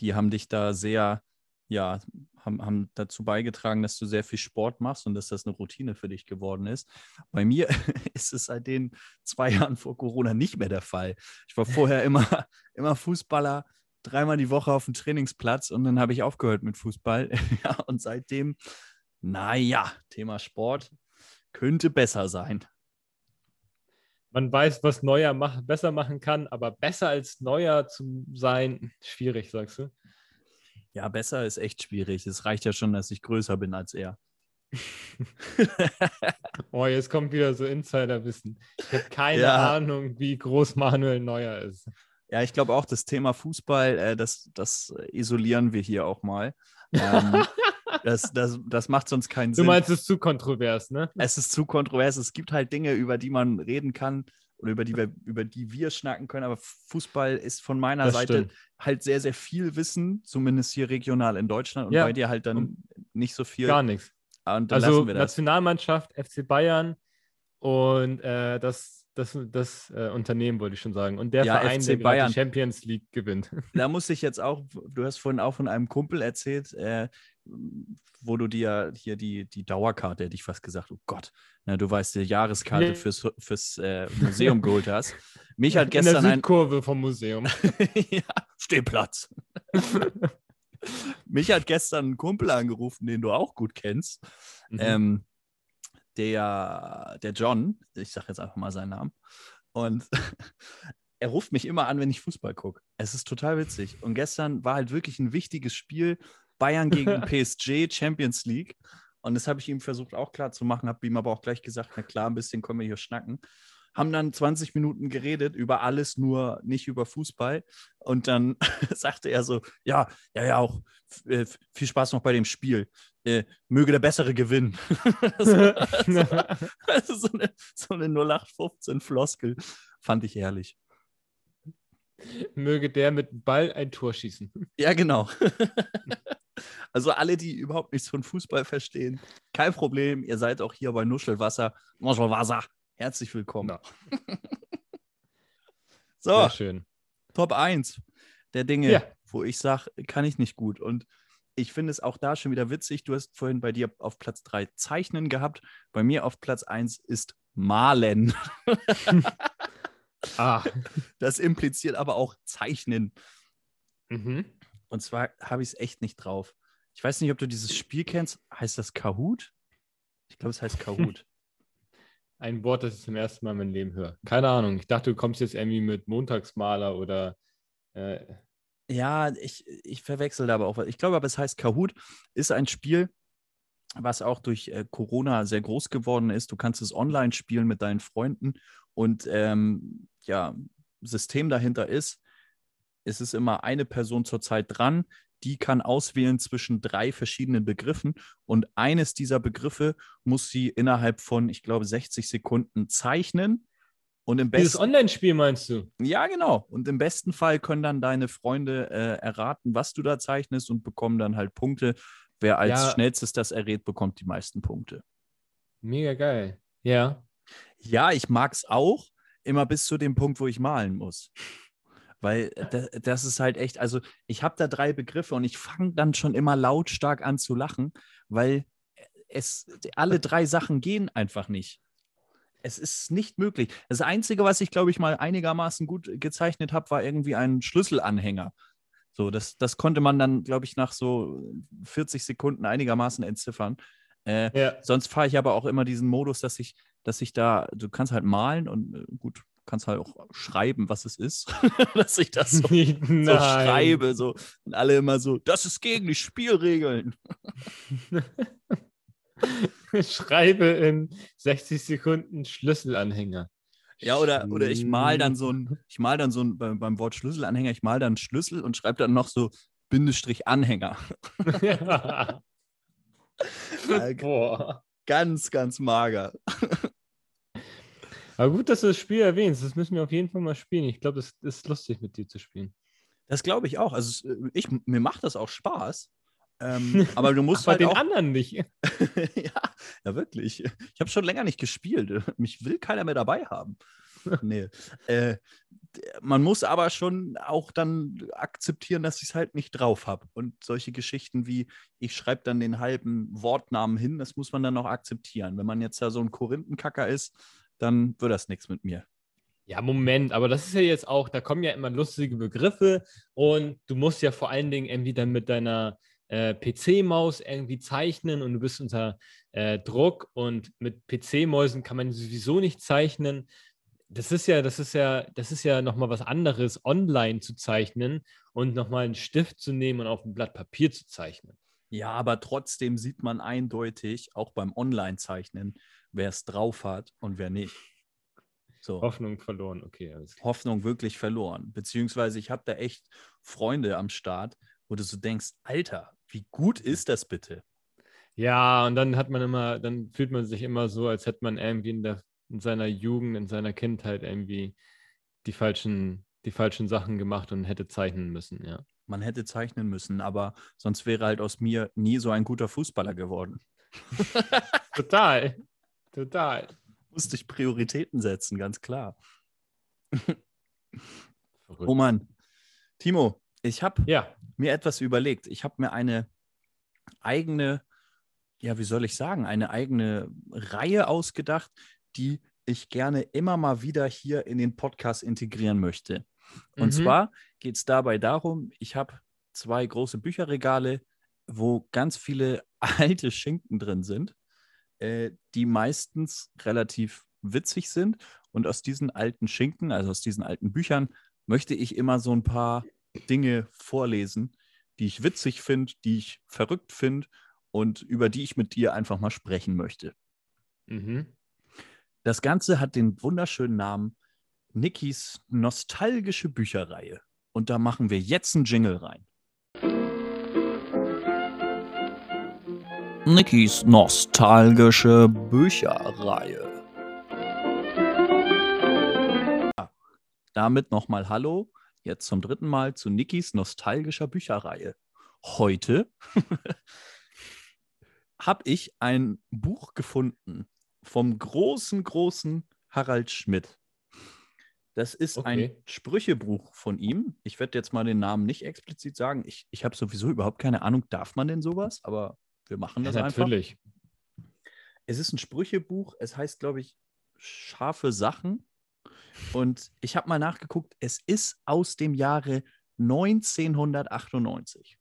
die haben dich da sehr, ja, haben, haben dazu beigetragen, dass du sehr viel Sport machst und dass das eine Routine für dich geworden ist. Bei mir <laughs> ist es seit den zwei Jahren vor Corona nicht mehr der Fall. Ich war vorher immer, <laughs> immer Fußballer, dreimal die Woche auf dem Trainingsplatz und dann habe ich aufgehört mit Fußball. <laughs> ja, und seitdem, naja, Thema Sport könnte besser sein. Man weiß, was Neuer mach, besser machen kann, aber besser als Neuer zu sein, schwierig, sagst du? Ja, besser ist echt schwierig. Es reicht ja schon, dass ich größer bin als er. <laughs> Oh, jetzt kommt wieder so Insiderwissen. Ich habe keine Ja. Ahnung, wie groß Manuel Neuer ist. Ja, ich glaube auch, das Thema Fußball, äh, das, das isolieren wir hier auch mal. Ähm, <laughs> das, das, das macht sonst keinen Du Sinn. meinst, es ist zu kontrovers, ne? es ist zu kontrovers. Es gibt halt Dinge, über die man reden kann oder über die wir, über die wir schnacken können. Aber Fußball ist von meiner Das Seite stimmt. halt sehr, sehr viel Wissen, zumindest hier regional in Deutschland und Ja, bei dir halt dann nicht so viel. Gar nichts. Also lassen wir das. Nationalmannschaft, FC Bayern und äh, das, das, das äh, Unternehmen, wollte ich schon sagen. Und der Ja, Verein, FC der Bayern. die Champions League gewinnt. <laughs> Da muss ich jetzt auch, du hast vorhin auch von einem Kumpel erzählt, äh, wo du dir hier die, die Dauerkarte, hätte ich fast gesagt, oh Gott, na, du weißt, die Jahreskarte Nee. fürs, fürs äh, <laughs> Museum geholt hast. Mich hat In der gestern ein, Südkurve vom Museum. <laughs> ja, Stehplatz. Mich hat gestern ein Kumpel angerufen, den du auch gut kennst. Mhm. Ähm, der, der John, ich sage jetzt einfach mal seinen Namen, und <laughs> er ruft mich immer an, wenn ich Fußball gucke. Es ist total witzig. Und gestern war halt wirklich ein wichtiges Spiel. Bayern gegen <laughs> PSG, Champions League. Und das habe ich ihm versucht auch klar zu machen, habe ihm aber auch gleich gesagt, na klar, ein bisschen können wir hier schnacken. Haben dann 20 Minuten geredet über alles, nur nicht über Fußball. Und dann <laughs> sagte er so, ja, ja, ja, auch äh, viel Spaß noch bei dem Spiel. Äh, möge der Bessere gewinnen. <laughs> das war- <laughs> also so eine, so eine 0815-Floskel. Fand ich herrlich. Möge der mit dem Ball ein Tor schießen. Ja, genau. also alle, die überhaupt nichts von Fußball verstehen, kein Problem. Ihr seid auch hier bei Nuschelwasser. Nuschelwasser. Herzlich willkommen. Na. <laughs> so, Sehr schön. Top 1 der Dinge, Ja. wo ich sage, kann ich nicht gut. Und ich finde es auch da schon wieder witzig. Du hast vorhin bei dir auf Platz 3 Zeichnen gehabt. Bei mir auf Platz 1 ist Malen. <laughs> Ah. Das impliziert aber auch Zeichnen. Mhm. Und zwar habe ich es echt nicht drauf. Ich weiß nicht, ob du dieses Spiel kennst. Heißt das Kahoot? Ich glaube, es heißt Kahoot. Ein Wort, das ich zum ersten Mal in meinem Leben höre. Keine Ahnung. Ich dachte, du kommst jetzt irgendwie mit Montagsmaler oder äh, ja, ich, ich verwechsel da aber auch was. Ich glaube aber, es heißt Kahoot. Ist ein Spiel, was auch durch äh, Corona sehr groß geworden ist. Du kannst es online spielen mit deinen Freunden. Und ähm, ja, System dahinter ist, es ist immer eine Person zur Zeit dran, die kann auswählen zwischen drei verschiedenen Begriffen und eines dieser Begriffe muss sie innerhalb von, ich glaube, 60 Sekunden zeichnen. Und im dieses besten, Online-Spiel meinst du? ja, genau. Und im besten Fall können dann deine Freunde äh, erraten, was du da zeichnest und bekommen dann halt Punkte. Wer als Ja. schnellstes das errät, bekommt die meisten Punkte. Mega geil. Ja. Ja, ich mag es auch, immer bis zu dem Punkt, wo ich malen muss. Weil das, das ist halt echt, also ich habe da drei Begriffe und ich fange dann schon immer lautstark an zu lachen, weil es, alle drei Sachen gehen einfach nicht. Es ist nicht möglich. Das Einzige, was ich, glaube ich, mal einigermaßen gut gezeichnet habe, war irgendwie ein Schlüsselanhänger. So, das, das konnte man dann, glaube ich, nach so 40 Sekunden einigermaßen entziffern. Äh, ja. Sonst fahre ich aber auch immer diesen Modus, dass ich, dass ich da, du kannst halt malen und äh, gut, kannst halt auch schreiben, was es ist, <laughs> dass ich das so, <laughs> so, schreibe. So. Und alle immer so, das ist gegen die Spielregeln. <laughs> schreibe in 60 Sekunden Schlüsselanhänger. Ja, oder, oder ich mal dann so ein, ich mal dann so ein, beim, beim Wort Schlüsselanhänger, ich mal dann Schlüssel und schreibe dann noch so Bindestrich Anhänger. Ja. Boah. Ganz, ganz mager. Aber gut, dass du das Spiel erwähnst. Das müssen wir auf jeden Fall mal spielen. Ich glaube, es ist lustig, mit dir zu spielen. Das glaube ich auch. Also ich, mir macht das auch Spaß. Ähm, <laughs> aber du musst Ach, halt bei den auch... anderen nicht. <laughs> ja, ja, wirklich. Ich habe schon länger nicht gespielt. <laughs> Mich will keiner mehr dabei haben. nee. Äh, man muss aber schon auch dann akzeptieren, dass ich es halt nicht drauf habe. Und solche Geschichten wie, ich schreibe dann den halben Wortnamen hin, das muss man dann auch akzeptieren. Wenn man jetzt ja so ein Korinthenkacker ist, dann wird das nichts mit mir. Ja, Moment, aber das ist ja jetzt auch, da kommen ja immer lustige Begriffe und du musst ja vor allen Dingen irgendwie dann mit deiner äh, PC-Maus irgendwie zeichnen und du bist unter äh, Druck und mit PC-Mäusen kann man sowieso nicht zeichnen. Das ist ja, das ist ja, das ist ja nochmal was anderes, online zu zeichnen und nochmal einen Stift zu nehmen und auf ein Blatt Papier zu zeichnen. Ja, aber trotzdem sieht man eindeutig, auch beim Online-Zeichnen, wer es drauf hat und wer nicht. So. Hoffnung verloren, okay. Hoffnung wirklich verloren. Beziehungsweise ich habe da echt Freunde am Start, wo du so denkst, Alter, wie gut ist das bitte? Ja, und dann hat man immer, dann fühlt man sich immer so, als hätte man irgendwie in, der, in seiner Jugend, in seiner Kindheit irgendwie die falschen, die falschen Sachen gemacht und hätte zeichnen müssen, ja. Man hätte zeichnen müssen, aber sonst wäre halt aus mir nie so ein guter Fußballer geworden. <laughs> Total. Total. Musste ich Prioritäten setzen, ganz klar. oh Mann. Timo, ich habe ja. mir etwas überlegt. Ich habe mir eine eigene, ja, wie soll ich sagen, eine eigene Reihe ausgedacht, die ich gerne immer mal wieder hier in den Podcast integrieren möchte. Und mhm. zwar geht es dabei darum, ich habe zwei große Bücherregale, wo ganz viele <laughs> alte Schinken drin sind äh, die meistens relativ witzig sind. Und aus diesen alten Schinken, also aus diesen alten Büchern, möchte ich immer so ein paar Dinge vorlesen, die ich witzig finde, die ich verrückt finde und über die ich mit dir einfach mal sprechen möchte. Mhm. Das Ganze hat den wunderschönen Namen Nikis nostalgische Bücherreihe. Und da machen wir jetzt einen Jingle rein. Nikis nostalgische Bücherreihe. Damit nochmal Hallo, jetzt zum dritten Mal zu Nikis nostalgischer Bücherreihe. Heute <laughs> habe ich ein Buch gefunden vom großen, großen Harald Schmidt. Das ist okay. ein Sprüchebuch von ihm. Ich werde jetzt mal den Namen nicht explizit sagen. Ich, ich habe sowieso überhaupt keine Ahnung, darf man denn sowas? Aber wir machen das ja, einfach. Natürlich. Es ist ein Sprüchebuch. Es heißt, glaube ich, scharfe Sachen. Und ich habe mal nachgeguckt. Es ist aus dem Jahre 1998.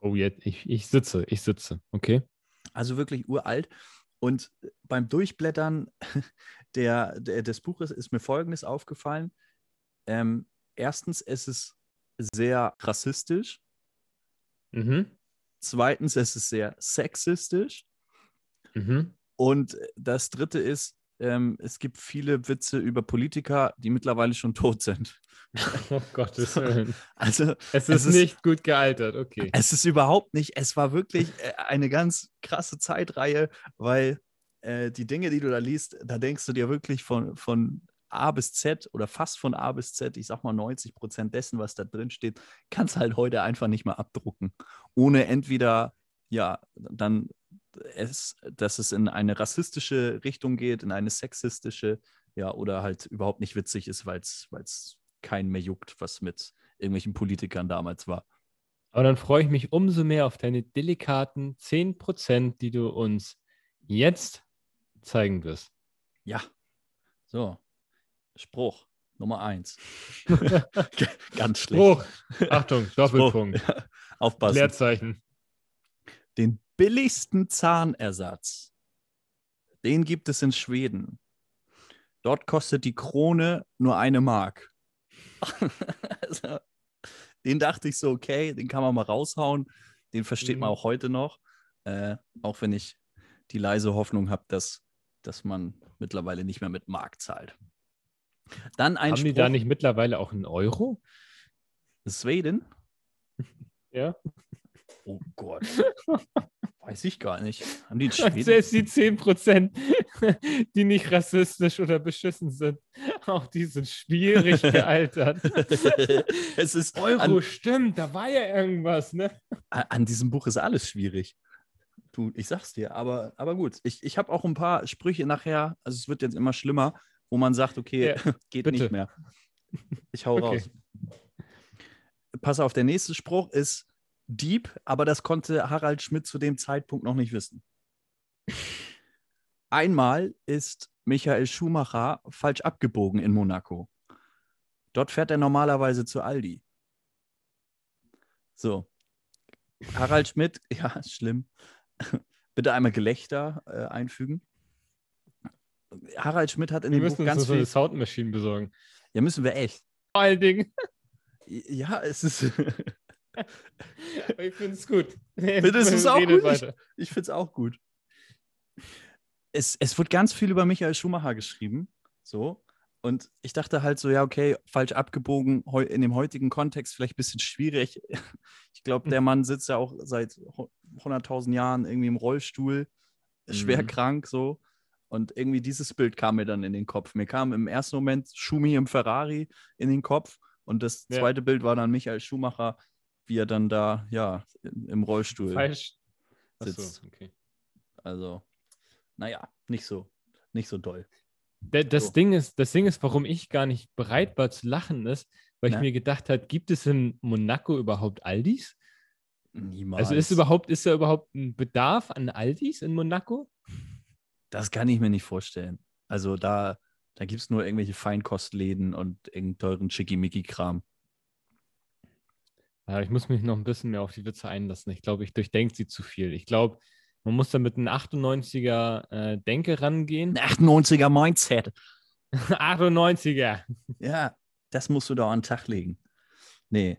Oh, jetzt, ich, ich sitze, ich sitze. Okay. Also wirklich uralt. Und beim Durchblättern der, der, des Buches ist mir Folgendes aufgefallen. Ähm, erstens, es ist sehr rassistisch. Mhm. Zweitens, es ist sehr sexistisch. Mhm. Und das dritte ist, ähm, es gibt viele Witze über Politiker, die mittlerweile schon tot sind. <laughs> Oh Gottes Willen. Also, es ist, es ist nicht gut gealtert, okay. Es ist überhaupt nicht, es war wirklich äh, eine ganz krasse Zeitreihe, weil äh, die Dinge, die du da liest, da denkst du dir wirklich von, von A bis Z oder fast von A bis Z, ich sag mal 90 Prozent dessen, was da drin steht, kannst halt heute einfach nicht mehr abdrucken. Ohne entweder, ja, dann es, dass es in eine rassistische Richtung geht, in eine sexistische, ja, oder halt überhaupt nicht witzig ist, weil es keinen mehr juckt, was mit irgendwelchen Politikern damals war. Aber dann freue ich mich umso mehr auf deine delikaten 10%, die du uns Jetzt zeigen wir es. Ja. So. Spruch Nummer eins. <laughs> Ganz schlecht. Spruch. Achtung, <laughs> Doppelpunkt. Spruch. Ja, Aufpassen. Leerzeichen. Den billigsten Zahnersatz, den gibt es in Schweden. Dort kostet die Krone nur eine Mark. <laughs> also, den dachte ich so, okay, den kann man mal raushauen. Den versteht man Mhm. auch heute noch. Äh, auch wenn ich die leise Hoffnung habe, dass, dass man mittlerweile nicht mehr mit Mark zahlt. Dann ein Haben die Spruch. da nicht mittlerweile auch einen Euro? Schweden? <laughs> Ja. Oh Gott. Weiß ich gar nicht. Haben die in Schweden? Selbst die 10%, <laughs> die nicht rassistisch oder beschissen sind, <laughs> auch die sind schwierig gealtert. es ist Euro, an, stimmt, da war ja irgendwas, ne? an diesem Buch ist alles schwierig. Du, ich sag's dir, aber, aber gut. Ich, ich habe auch ein paar Sprüche nachher, also es wird jetzt immer schlimmer, wo man sagt, okay, Ja, <laughs> geht bitte. nicht mehr. Ich hau Okay. raus. Pass auf, der nächste Spruch ist Dieb, aber das konnte Harald Schmidt zu dem Zeitpunkt noch nicht wissen. <laughs> Einmal ist Michael Schumacher falsch abgebogen in Monaco. Dort fährt er normalerweise zu Aldi. So. Harald Schmidt, <laughs> ja, schlimm. <laughs> Bitte einmal Gelächter äh, einfügen. Harald Schmidt hat in Wir dem Buch uns ganz so eine viel. Soundmaschine besorgen. Ja, müssen wir echt. Vor allen Dingen. <laughs> Ja, es ist. Ich finde <laughs> es gut. Findest du's auch Redet gut? Ich-. Ich finde es auch gut. Es, es wird ganz viel über Michael Schumacher geschrieben. So. Und ich dachte halt so, ja, okay, falsch abgebogen, in dem heutigen Kontext vielleicht ein bisschen schwierig. <laughs> Ich glaube, der Mann sitzt ja auch seit hu- 100.000 Jahren irgendwie im Rollstuhl, schwer Mhm. krank so. Und irgendwie dieses Bild kam mir dann in den Kopf. Mir kam im ersten Moment Schumi im Ferrari in den Kopf. Und das Ja. zweite Bild war dann Michael Schumacher, wie er dann da, ja, im Rollstuhl Falsch. sitzt. Achso, okay. Also, naja, nicht so, nicht so doll. Da- Das, So. Ding ist, das Ding ist, warum ich gar nicht bereit war zu lachen, ist, weil ich Na? mir gedacht habe, gibt es in Monaco überhaupt Aldis? Niemals. Also ist überhaupt, ist da überhaupt ein Bedarf an Aldis in Monaco? das kann ich mir nicht vorstellen. Also da, da gibt es nur irgendwelche Feinkostläden und irgendeinen teuren Schickimicki-Kram. Ja, ich muss mich noch ein bisschen mehr auf die Witze einlassen. Ich glaube, ich durchdenke sie zu viel. Ich glaube, man muss da mit einem 98er äh, Denke rangehen. Ein 98er Mindset. <laughs> 98er. Ja, das musst du da an den Tag legen. Nee.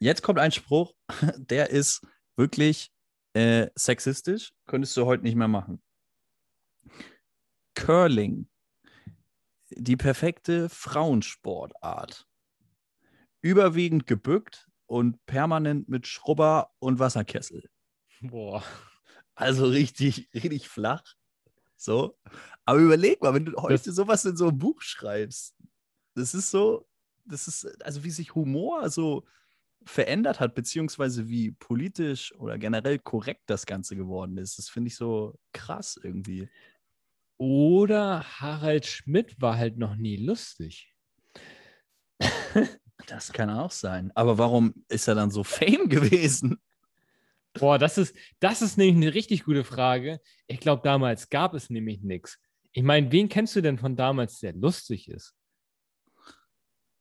Jetzt kommt ein Spruch, <laughs> der ist wirklich äh, sexistisch. Könntest du heute nicht mehr machen. Curling. Die perfekte Frauensportart. Überwiegend gebückt und permanent mit Schrubber und Wasserkessel. Boah. Also richtig, <laughs> richtig flach. So. Aber überleg mal, wenn du heute sowas in so einem Buch schreibst, das ist so, das ist, also wie sich Humor so verändert hat, beziehungsweise wie politisch oder generell korrekt das Ganze geworden ist. Das finde ich so krass irgendwie. Oder Harald Schmidt war halt noch nie lustig. <laughs> Das kann auch sein. Aber warum ist er dann so fame <laughs> gewesen? Boah, das ist, das ist nämlich eine richtig gute Frage. Ich glaube, damals gab es nämlich nichts. Ich meine, wen kennst du denn von damals, der lustig ist?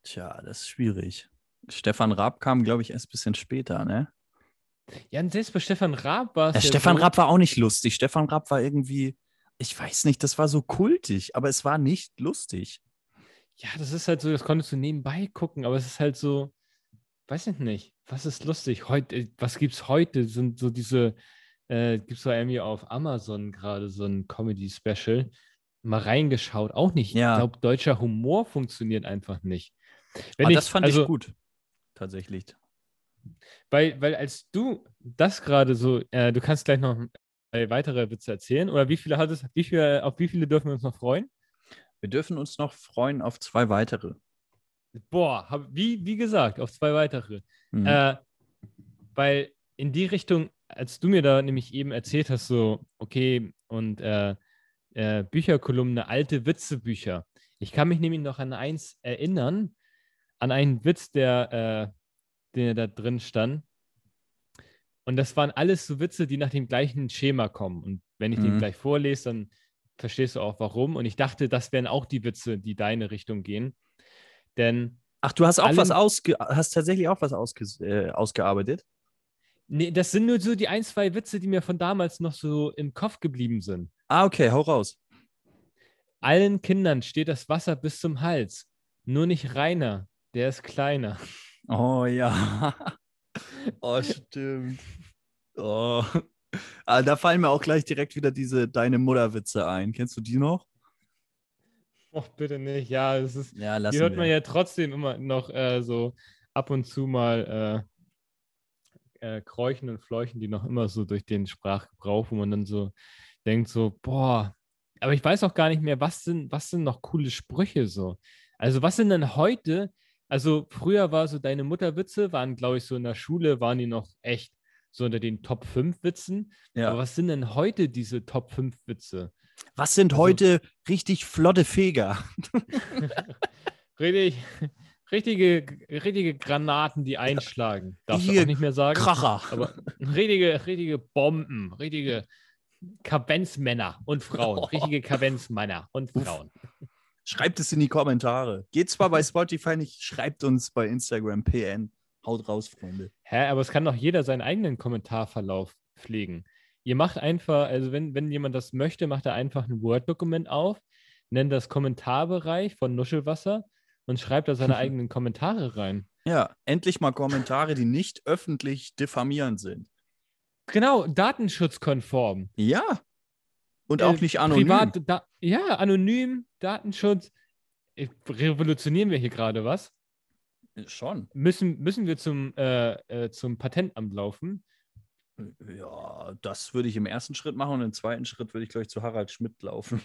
Tja, das ist schwierig. Stefan Raab kam, glaube ich, erst ein bisschen später, ne? Ja, und selbst bei Stefan Raab war es. Ja, ja Stefan so, Raab war auch nicht lustig. Stefan Raab war irgendwie, ich weiß nicht, das war so kultig, aber es war nicht lustig. Ja, das ist halt so, das konntest du nebenbei gucken, aber es ist halt so, weiß ich nicht, was ist lustig? Heute, äh, was gibt's heute? Sind so diese, äh, gibt's da irgendwie auf Amazon gerade so ein Comedy-Special. Mal reingeschaut, auch nicht. Ja. Ich glaube, deutscher Humor funktioniert einfach nicht. Wenn aber ich- das fand also, ich gut, tatsächlich. Weil, weil als du das gerade so, äh, du kannst gleich noch äh, weitere Witze erzählen, oder wie viele hat es, wie viele, auf wie viele dürfen wir uns noch freuen? Wir dürfen uns noch freuen auf zwei weitere. Boah, hab, wie, wie gesagt, auf zwei weitere. Mhm. Äh, weil in die Richtung, als du mir da nämlich eben erzählt hast, so, okay, und äh, äh, Bücherkolumne, alte Witzebücher. Ich kann mich nämlich noch an eins erinnern, an einen Witz, der, äh, der da drin stand. Und das waren alles so Witze, die nach dem gleichen Schema kommen. Und Wenn ich Mhm. den gleich vorlese, dann verstehst du auch warum. Und ich dachte, das wären auch die Witze, die deine Richtung gehen. Denn Ach, du hast auch was ausge hast tatsächlich auch was ausge äh, ausgearbeitet? nee, das sind nur so die ein, zwei Witze, die mir von damals noch so im Kopf geblieben sind. Ah, okay, hau raus. Allen Kindern steht das Wasser bis zum Hals. Nur nicht Rainer, der ist kleiner. Oh ja. <laughs> Oh, stimmt. Oh. Ah, da fallen mir auch gleich direkt wieder diese Deine Mutter-Witze ein. Kennst du die noch? Oh, bitte nicht. Ja, es ist, Ja, lass die hört man ja trotzdem immer noch äh, so ab und zu mal äh, äh, kräuchen und fleuchen, die noch immer so durch den Sprachgebrauch, wo man dann so denkt, so, boah, aber ich weiß auch gar nicht mehr, was sind, was sind noch coole Sprüche so. Also, was sind denn heute? Also, früher war so deine Mutterwitze, waren, glaube ich, so in der Schule, waren die noch echt so unter den Top 5 Witzen. Ja. Aber was sind denn heute diese Top 5 Witze? Was sind Also- heute richtig flotte Feger? <laughs> Richtig, richtige, richtige Granaten, die einschlagen. Darfst du auch nicht mehr sagen. Kracher. Aber richtige, richtige Bomben, richtige Kavenzmänner und Frauen. <laughs> Richtige Kavenzmänner und Frauen. Schreibt es in die Kommentare. Geht zwar bei <laughs> Spotify nicht, schreibt uns bei Instagram PN. Haut raus, Freunde. Hä, aber es kann doch jeder seinen eigenen Kommentarverlauf pflegen. Ihr macht einfach, also wenn, wenn jemand das möchte, macht er einfach ein Word-Dokument auf, nennt das Kommentarbereich von Nuschelwasser und schreibt da seine <laughs> eigenen Kommentare rein. Ja, endlich mal Kommentare, die nicht öffentlich diffamierend sind. Genau, datenschutzkonform. Ja. Und Äh, auch nicht anonym. Privat, da, ja, anonym, Datenschutz. Äh, Revolutionieren wir hier gerade was? Schon. Müssen, müssen wir zum, äh, äh, zum Patentamt laufen? Ja, das würde ich im ersten Schritt machen und im zweiten Schritt würde ich, glaube ich, zu Harald Schmidt laufen.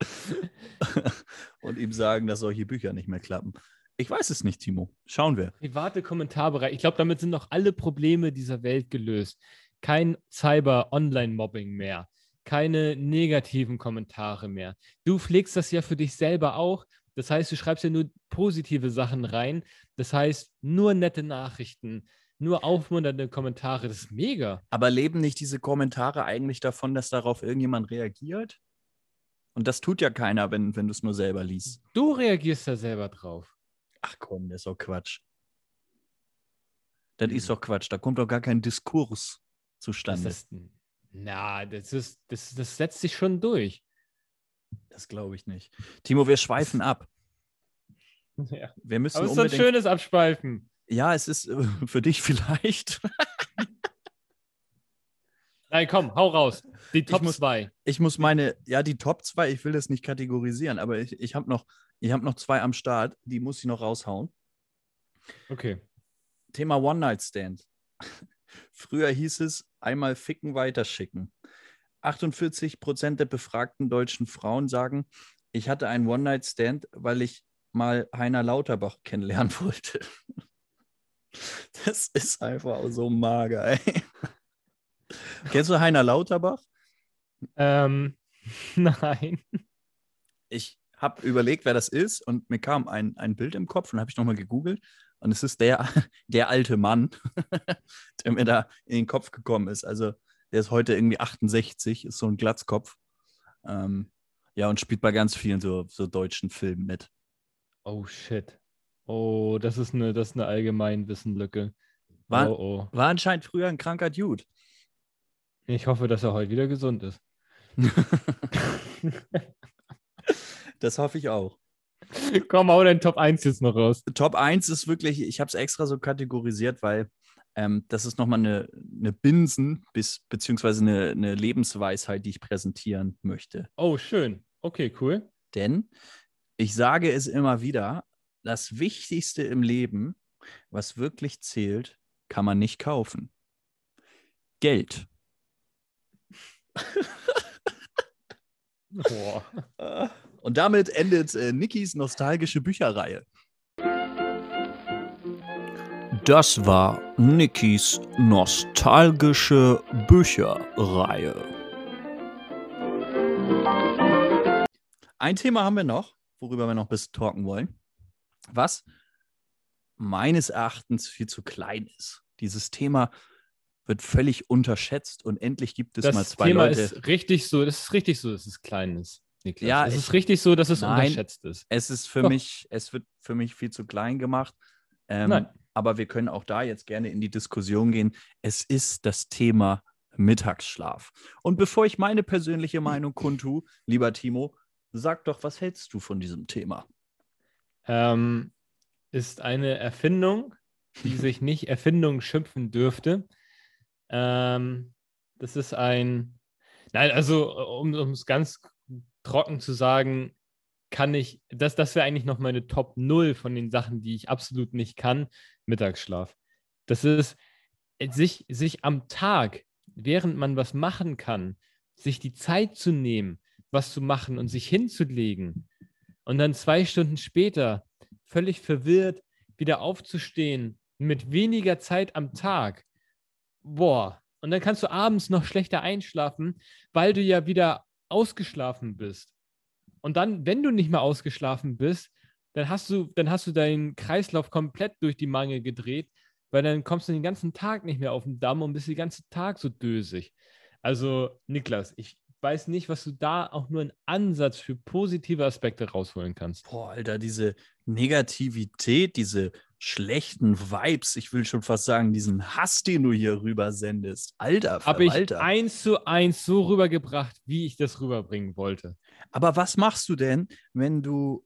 <laughs> und ihm sagen, dass solche Bücher nicht mehr klappen. Ich weiß es nicht, Timo. Schauen wir. Private Kommentarbereich. Ich glaube, damit sind noch alle Probleme dieser Welt gelöst. Kein Cyber-Online-Mobbing mehr. Keine negativen Kommentare mehr. Du pflegst das ja für dich selber auch. Das heißt, du schreibst ja nur positive Sachen rein. Das heißt, nur nette Nachrichten, nur aufmunternde Kommentare. Das ist mega. Aber leben nicht diese Kommentare eigentlich davon, dass darauf irgendjemand reagiert? Und das tut ja keiner, wenn, wenn du es nur selber liest. Du reagierst da selber drauf. Ach komm, das ist doch Quatsch. Das Mhm. ist doch Quatsch. Da kommt doch gar kein Diskurs Das zustande. Das, ist, na, das, ist, das, das setzt sich schon durch. glaube ich nicht. Timo, wir schweifen ab. <laughs> Ja. Wir müssen Aber es ist so ein unbedingt. schönes Abschweifen. Ja, es ist äh, <laughs> für dich vielleicht. Nein, komm, hau raus. Die Top muss- 2. Ich muss meine, ja, die Top 2, ich will das nicht kategorisieren, aber ich, ich habe noch, ich hab noch zwei am Start, die muss ich noch raushauen. Okay. Thema One-Night-Stand. <laughs> Früher hieß es einmal ficken, weiterschicken. 48 Prozent der befragten deutschen Frauen sagen, ich hatte einen One-Night-Stand, weil ich mal Heiner Lauterbach kennenlernen <laughs> wollte. <laughs> Das ist einfach so mager, ey. Kennst du Heiner Lauterbach? Ähm, <laughs> nein. ich habe überlegt, wer das ist und mir kam ein, ein Bild im Kopf und habe ich nochmal gegoogelt und es ist der, <laughs> der alte Mann, der mir da in den Kopf gekommen ist. Also der ist heute irgendwie 68, ist so ein Glatzkopf. Ähm, ja, und spielt bei ganz vielen so, so deutschen Filmen mit. Oh shit. Oh, das ist eine, das ist eine Allgemeinwissenlücke. War- Oh, oh. War anscheinend früher ein kranker Dude. Ich hoffe, dass er heute wieder gesund ist. <laughs> das hoffe ich auch. Komm, hau dein Top 1 jetzt noch raus. Top 1 ist wirklich, ich habe es extra so kategorisiert, weil ähm, das ist nochmal eine, eine Binsen, bis, beziehungsweise eine, eine Lebensweisheit, die ich präsentieren möchte. Oh, schön. Okay, cool. Denn ich sage es immer wieder, das Wichtigste im Leben, was wirklich zählt, kann man nicht kaufen. Geld. <laughs> Boah. Und damit endet äh, Nikis nostalgische Bücherreihe. Das war Nikis nostalgische Bücherreihe. Ein Thema haben wir noch, worüber wir noch ein bisschen talken wollen, was meines Erachtens viel zu klein ist. Dieses Thema wird völlig unterschätzt und endlich gibt es das mal zwei Thema Leute. ist richtig so, das ist richtig so, dass es klein ist. Niklas. Ja, es ich- ist richtig so, dass es Nein. unterschätzt ist. Es ist für Doch. mich, es wird für mich viel zu klein gemacht. Ähm, Nein. Aber wir können auch da jetzt gerne in die Diskussion gehen. Es ist das Thema Mittagsschlaf. Und bevor ich meine persönliche Meinung kundtue, lieber Timo, sag doch, was hältst du von diesem Thema? Ähm, ist eine Erfindung, die <laughs> sich nicht Erfindung schimpfen dürfte. Ähm, das ist ein, nein, also um es ganz trocken zu sagen, kann ich, das, das wäre eigentlich noch meine Top 0 von den Sachen, die ich absolut nicht kann, Mittagsschlaf. Das ist, äh, sich, sich am Tag, während man was machen kann, sich die Zeit zu nehmen, was zu machen und sich hinzulegen und dann zwei Stunden später völlig verwirrt wieder aufzustehen mit weniger Zeit am Tag. Boah. Und dann kannst du abends noch schlechter einschlafen, weil du ja wieder ausgeschlafen bist. Und dann, wenn du nicht mehr ausgeschlafen bist, dann hast du, dann hast du deinen Kreislauf komplett durch die Mangel gedreht, weil dann kommst du den ganzen Tag nicht mehr auf den Damm und bist den ganzen Tag so dösig. Also, Niklas, ich weiß nicht, was du da auch nur einen Ansatz für positive Aspekte rausholen kannst. Boah, Alter, diese Negativität, diese schlechten Vibes, ich will schon fast sagen, diesen Hass, den du hier rüber sendest. Alter, Habe ich eins zu eins so rübergebracht, wie ich das rüberbringen wollte. Aber was machst du denn, wenn du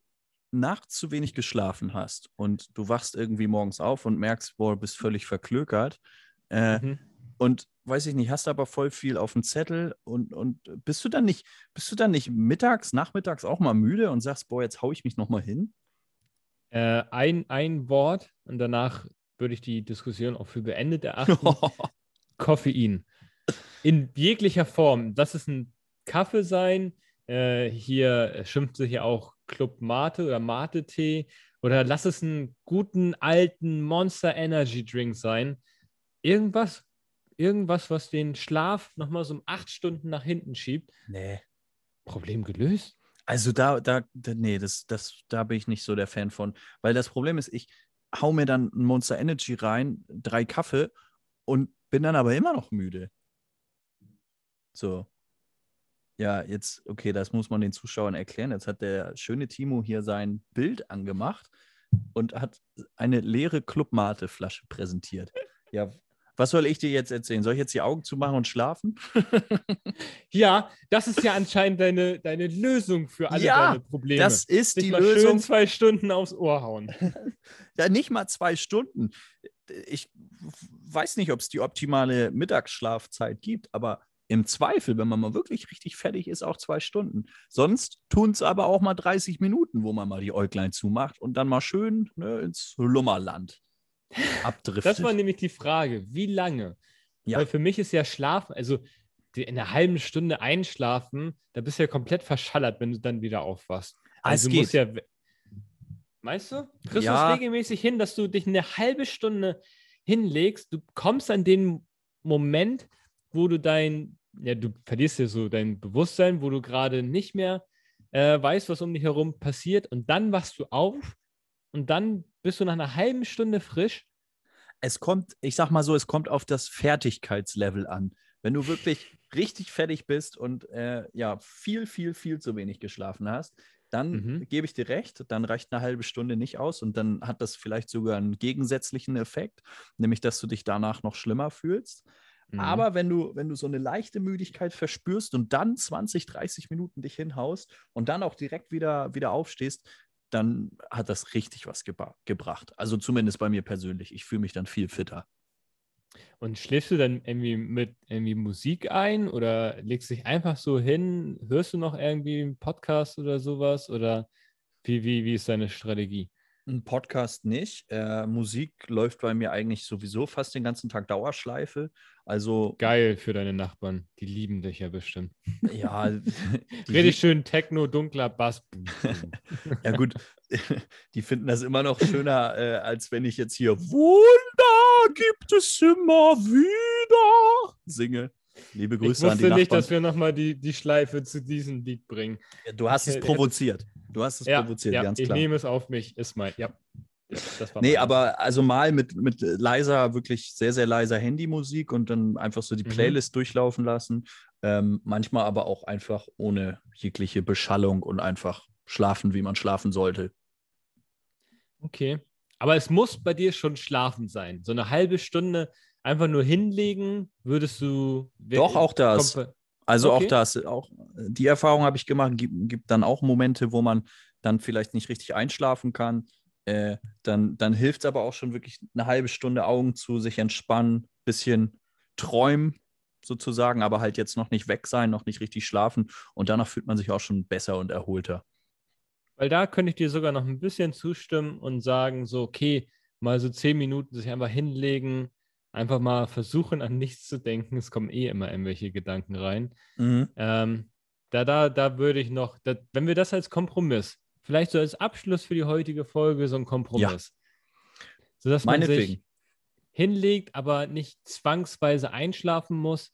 nachts zu wenig geschlafen hast und du wachst irgendwie morgens auf und merkst, boah, bist völlig verklökert äh, Mhm. Und weiß ich nicht, hast aber voll viel auf dem Zettel und, und bist du dann nicht, bist du dann nicht mittags, nachmittags auch mal müde und sagst, boah, jetzt hau ich mich nochmal hin? Äh, ein, ein Wort und danach würde ich die Diskussion auch für beendet erachten. <laughs> Koffein. In jeglicher Form. Das ist ein Kaffee sein. Äh, hier schimpft sich ja auch Club Mate oder Mate-Tee. Oder lass es einen guten alten Monster Energy Drink sein. Irgendwas, irgendwas, was den Schlaf nochmal so um acht Stunden nach hinten schiebt. nee. Problem gelöst. Also da, da, da nee, das, das, da bin ich nicht so der Fan von. Weil das Problem ist, ich hau mir dann ein Monster Energy rein, drei Kaffee und bin dann aber immer noch müde. So. Ja, jetzt, okay, das muss man den Zuschauern erklären. Jetzt hat der schöne Timo hier sein Bild angemacht und hat eine leere Clubmate-Flasche präsentiert. Ja, was soll ich dir jetzt erzählen? Soll ich jetzt die Augen zumachen und schlafen? <laughs> Ja, das ist ja anscheinend deine, deine Lösung für alle Ja, deine Probleme. Das ist Sich die mal schön Lösung. zwei Stunden aufs Ohr hauen. <laughs> Ja, nicht mal zwei Stunden. Ich weiß nicht, ob es die optimale Mittagsschlafzeit gibt, aber im Zweifel, wenn man mal wirklich richtig fertig ist, auch zwei Stunden. Sonst tun es aber auch mal 30 Minuten, wo man mal die Äuglein zumacht und dann mal schön ne, ins Lummerland abdriftet. Das war nämlich die Frage, wie lange? Ja. Weil für mich ist ja Schlafen, also in einer halben Stunde einschlafen, da bist du ja komplett verschallert, wenn du dann wieder aufwachst. Ah, es Also du musst geht. ja. Meinst du? Kriegst Ja. du es regelmäßig hin, dass du dich eine halbe Stunde hinlegst, du kommst an den Moment, wo du dein, ja, du verlierst ja so dein Bewusstsein, wo du gerade nicht mehr äh, weißt, was um dich herum passiert, und dann wachst du auf und dann bist du nach einer halben Stunde frisch. es kommt, ich sag mal so, es kommt auf das Fertigkeitslevel an. Wenn du wirklich richtig fertig bist und äh, ja, viel, viel, viel zu wenig geschlafen hast, dann Mhm. gebe ich dir recht, dann reicht eine halbe Stunde nicht aus und dann hat das vielleicht sogar einen gegensätzlichen Effekt, nämlich dass du dich danach noch schlimmer fühlst. Mhm. Aber wenn du, wenn du so eine leichte Müdigkeit verspürst und dann 20, 30 Minuten dich hinhaust und dann auch direkt wieder, wieder aufstehst, dann hat das richtig was gebracht. Also zumindest bei mir persönlich. Ich fühle mich dann viel fitter. Und schläfst du dann irgendwie mit irgendwie Musik ein oder legst dich einfach so hin? Hörst du noch irgendwie einen Podcast oder sowas? Oder wie, wie, wie ist deine Strategie? Ein Podcast nicht. Äh, Musik läuft bei mir eigentlich sowieso fast den ganzen Tag Dauerschleife. Also, Geil für deine Nachbarn. Die lieben dich ja bestimmt. ja, <laughs> Richtig schön Techno, dunkler Bass. <laughs> ja gut, <laughs> die finden das immer noch schöner, äh, als wenn ich jetzt hier Wunder gibt es immer wieder singe. Liebe Ich Grüße an die wusste nicht, Nachbarn. dass wir nochmal die, die Schleife zu diesem Lied bringen. du hast es Ja, provoziert. Du hast es Ja, provoziert, ja ganz ich klar. nehme es auf mich. Ist mein. Ja. Ja, nee, aber also mal mit, mit leiser, wirklich sehr, sehr leiser Handymusik und dann einfach so die mhm. Playlist mhm. durchlaufen lassen. Ähm, manchmal aber auch einfach ohne jegliche Beschallung und einfach schlafen, wie man schlafen sollte. Okay. Aber es muss bei dir schon schlafen sein. So eine halbe Stunde einfach nur hinlegen, würdest du. Doch, auch das. Also okay. auch das. Auch die Erfahrung habe ich gemacht. Gibt, gibt dann auch Momente, wo man dann vielleicht nicht richtig einschlafen kann. Äh, dann dann hilft es aber auch schon wirklich eine halbe Stunde Augen zu, sich entspannen, bisschen träumen sozusagen, aber halt jetzt noch nicht weg sein, noch nicht richtig schlafen. Und danach fühlt man sich auch schon besser und erholter. Weil da könnte ich dir sogar noch ein bisschen zustimmen und sagen, so, okay, mal so zehn Minuten sich einfach hinlegen, einfach mal versuchen, an nichts zu denken. Es kommen eh immer irgendwelche Gedanken rein. Mhm. Ähm, da, da, da würde ich noch, da, wenn wir das als Kompromiss, vielleicht so als Abschluss für die heutige Folge, so ein Kompromiss. Ja. Sodass man sich hinlegt, aber nicht zwangsweise einschlafen muss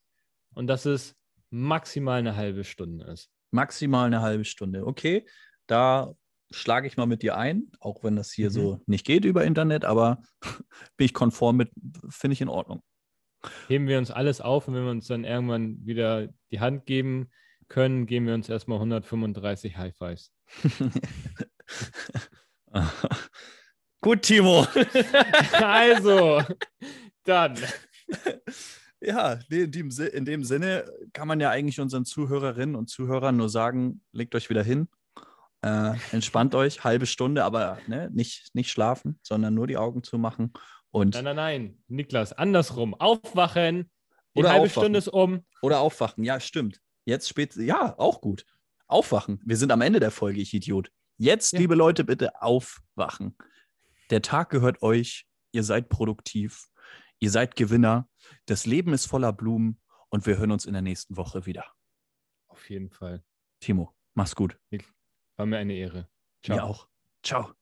und dass es maximal eine halbe Stunde ist. Maximal eine halbe Stunde, okay da schlage ich mal mit dir ein, auch wenn das hier mhm. so nicht geht über Internet, aber <laughs> bin ich konform mit, finde ich in Ordnung. Heben wir uns alles auf und wenn wir uns dann irgendwann wieder die Hand geben können, geben wir uns erstmal 135 High Fives. <laughs> Gut, Timo. <laughs> also, dann. Ja, in dem, in dem Sinne kann man ja eigentlich unseren Zuhörerinnen und Zuhörern nur sagen, legt euch wieder hin, äh, entspannt euch, halbe Stunde, aber ne, nicht, nicht schlafen, sondern nur die Augen zu machen. Und nein, nein, nein, Niklas, andersrum. Aufwachen. Die oder halbe aufwachen. Stunde ist um. Oder aufwachen, ja, stimmt. Jetzt spät, ja, auch gut. Aufwachen. Wir sind am Ende der Folge, ich Idiot. Jetzt, ja. liebe Leute, bitte aufwachen. Der Tag gehört euch. Ihr seid produktiv. Ihr seid Gewinner. Das Leben ist voller Blumen und wir hören uns in der nächsten Woche wieder. Auf jeden Fall. Timo, mach's gut. War mir eine Ehre. Ciao. Mir auch. Ciao.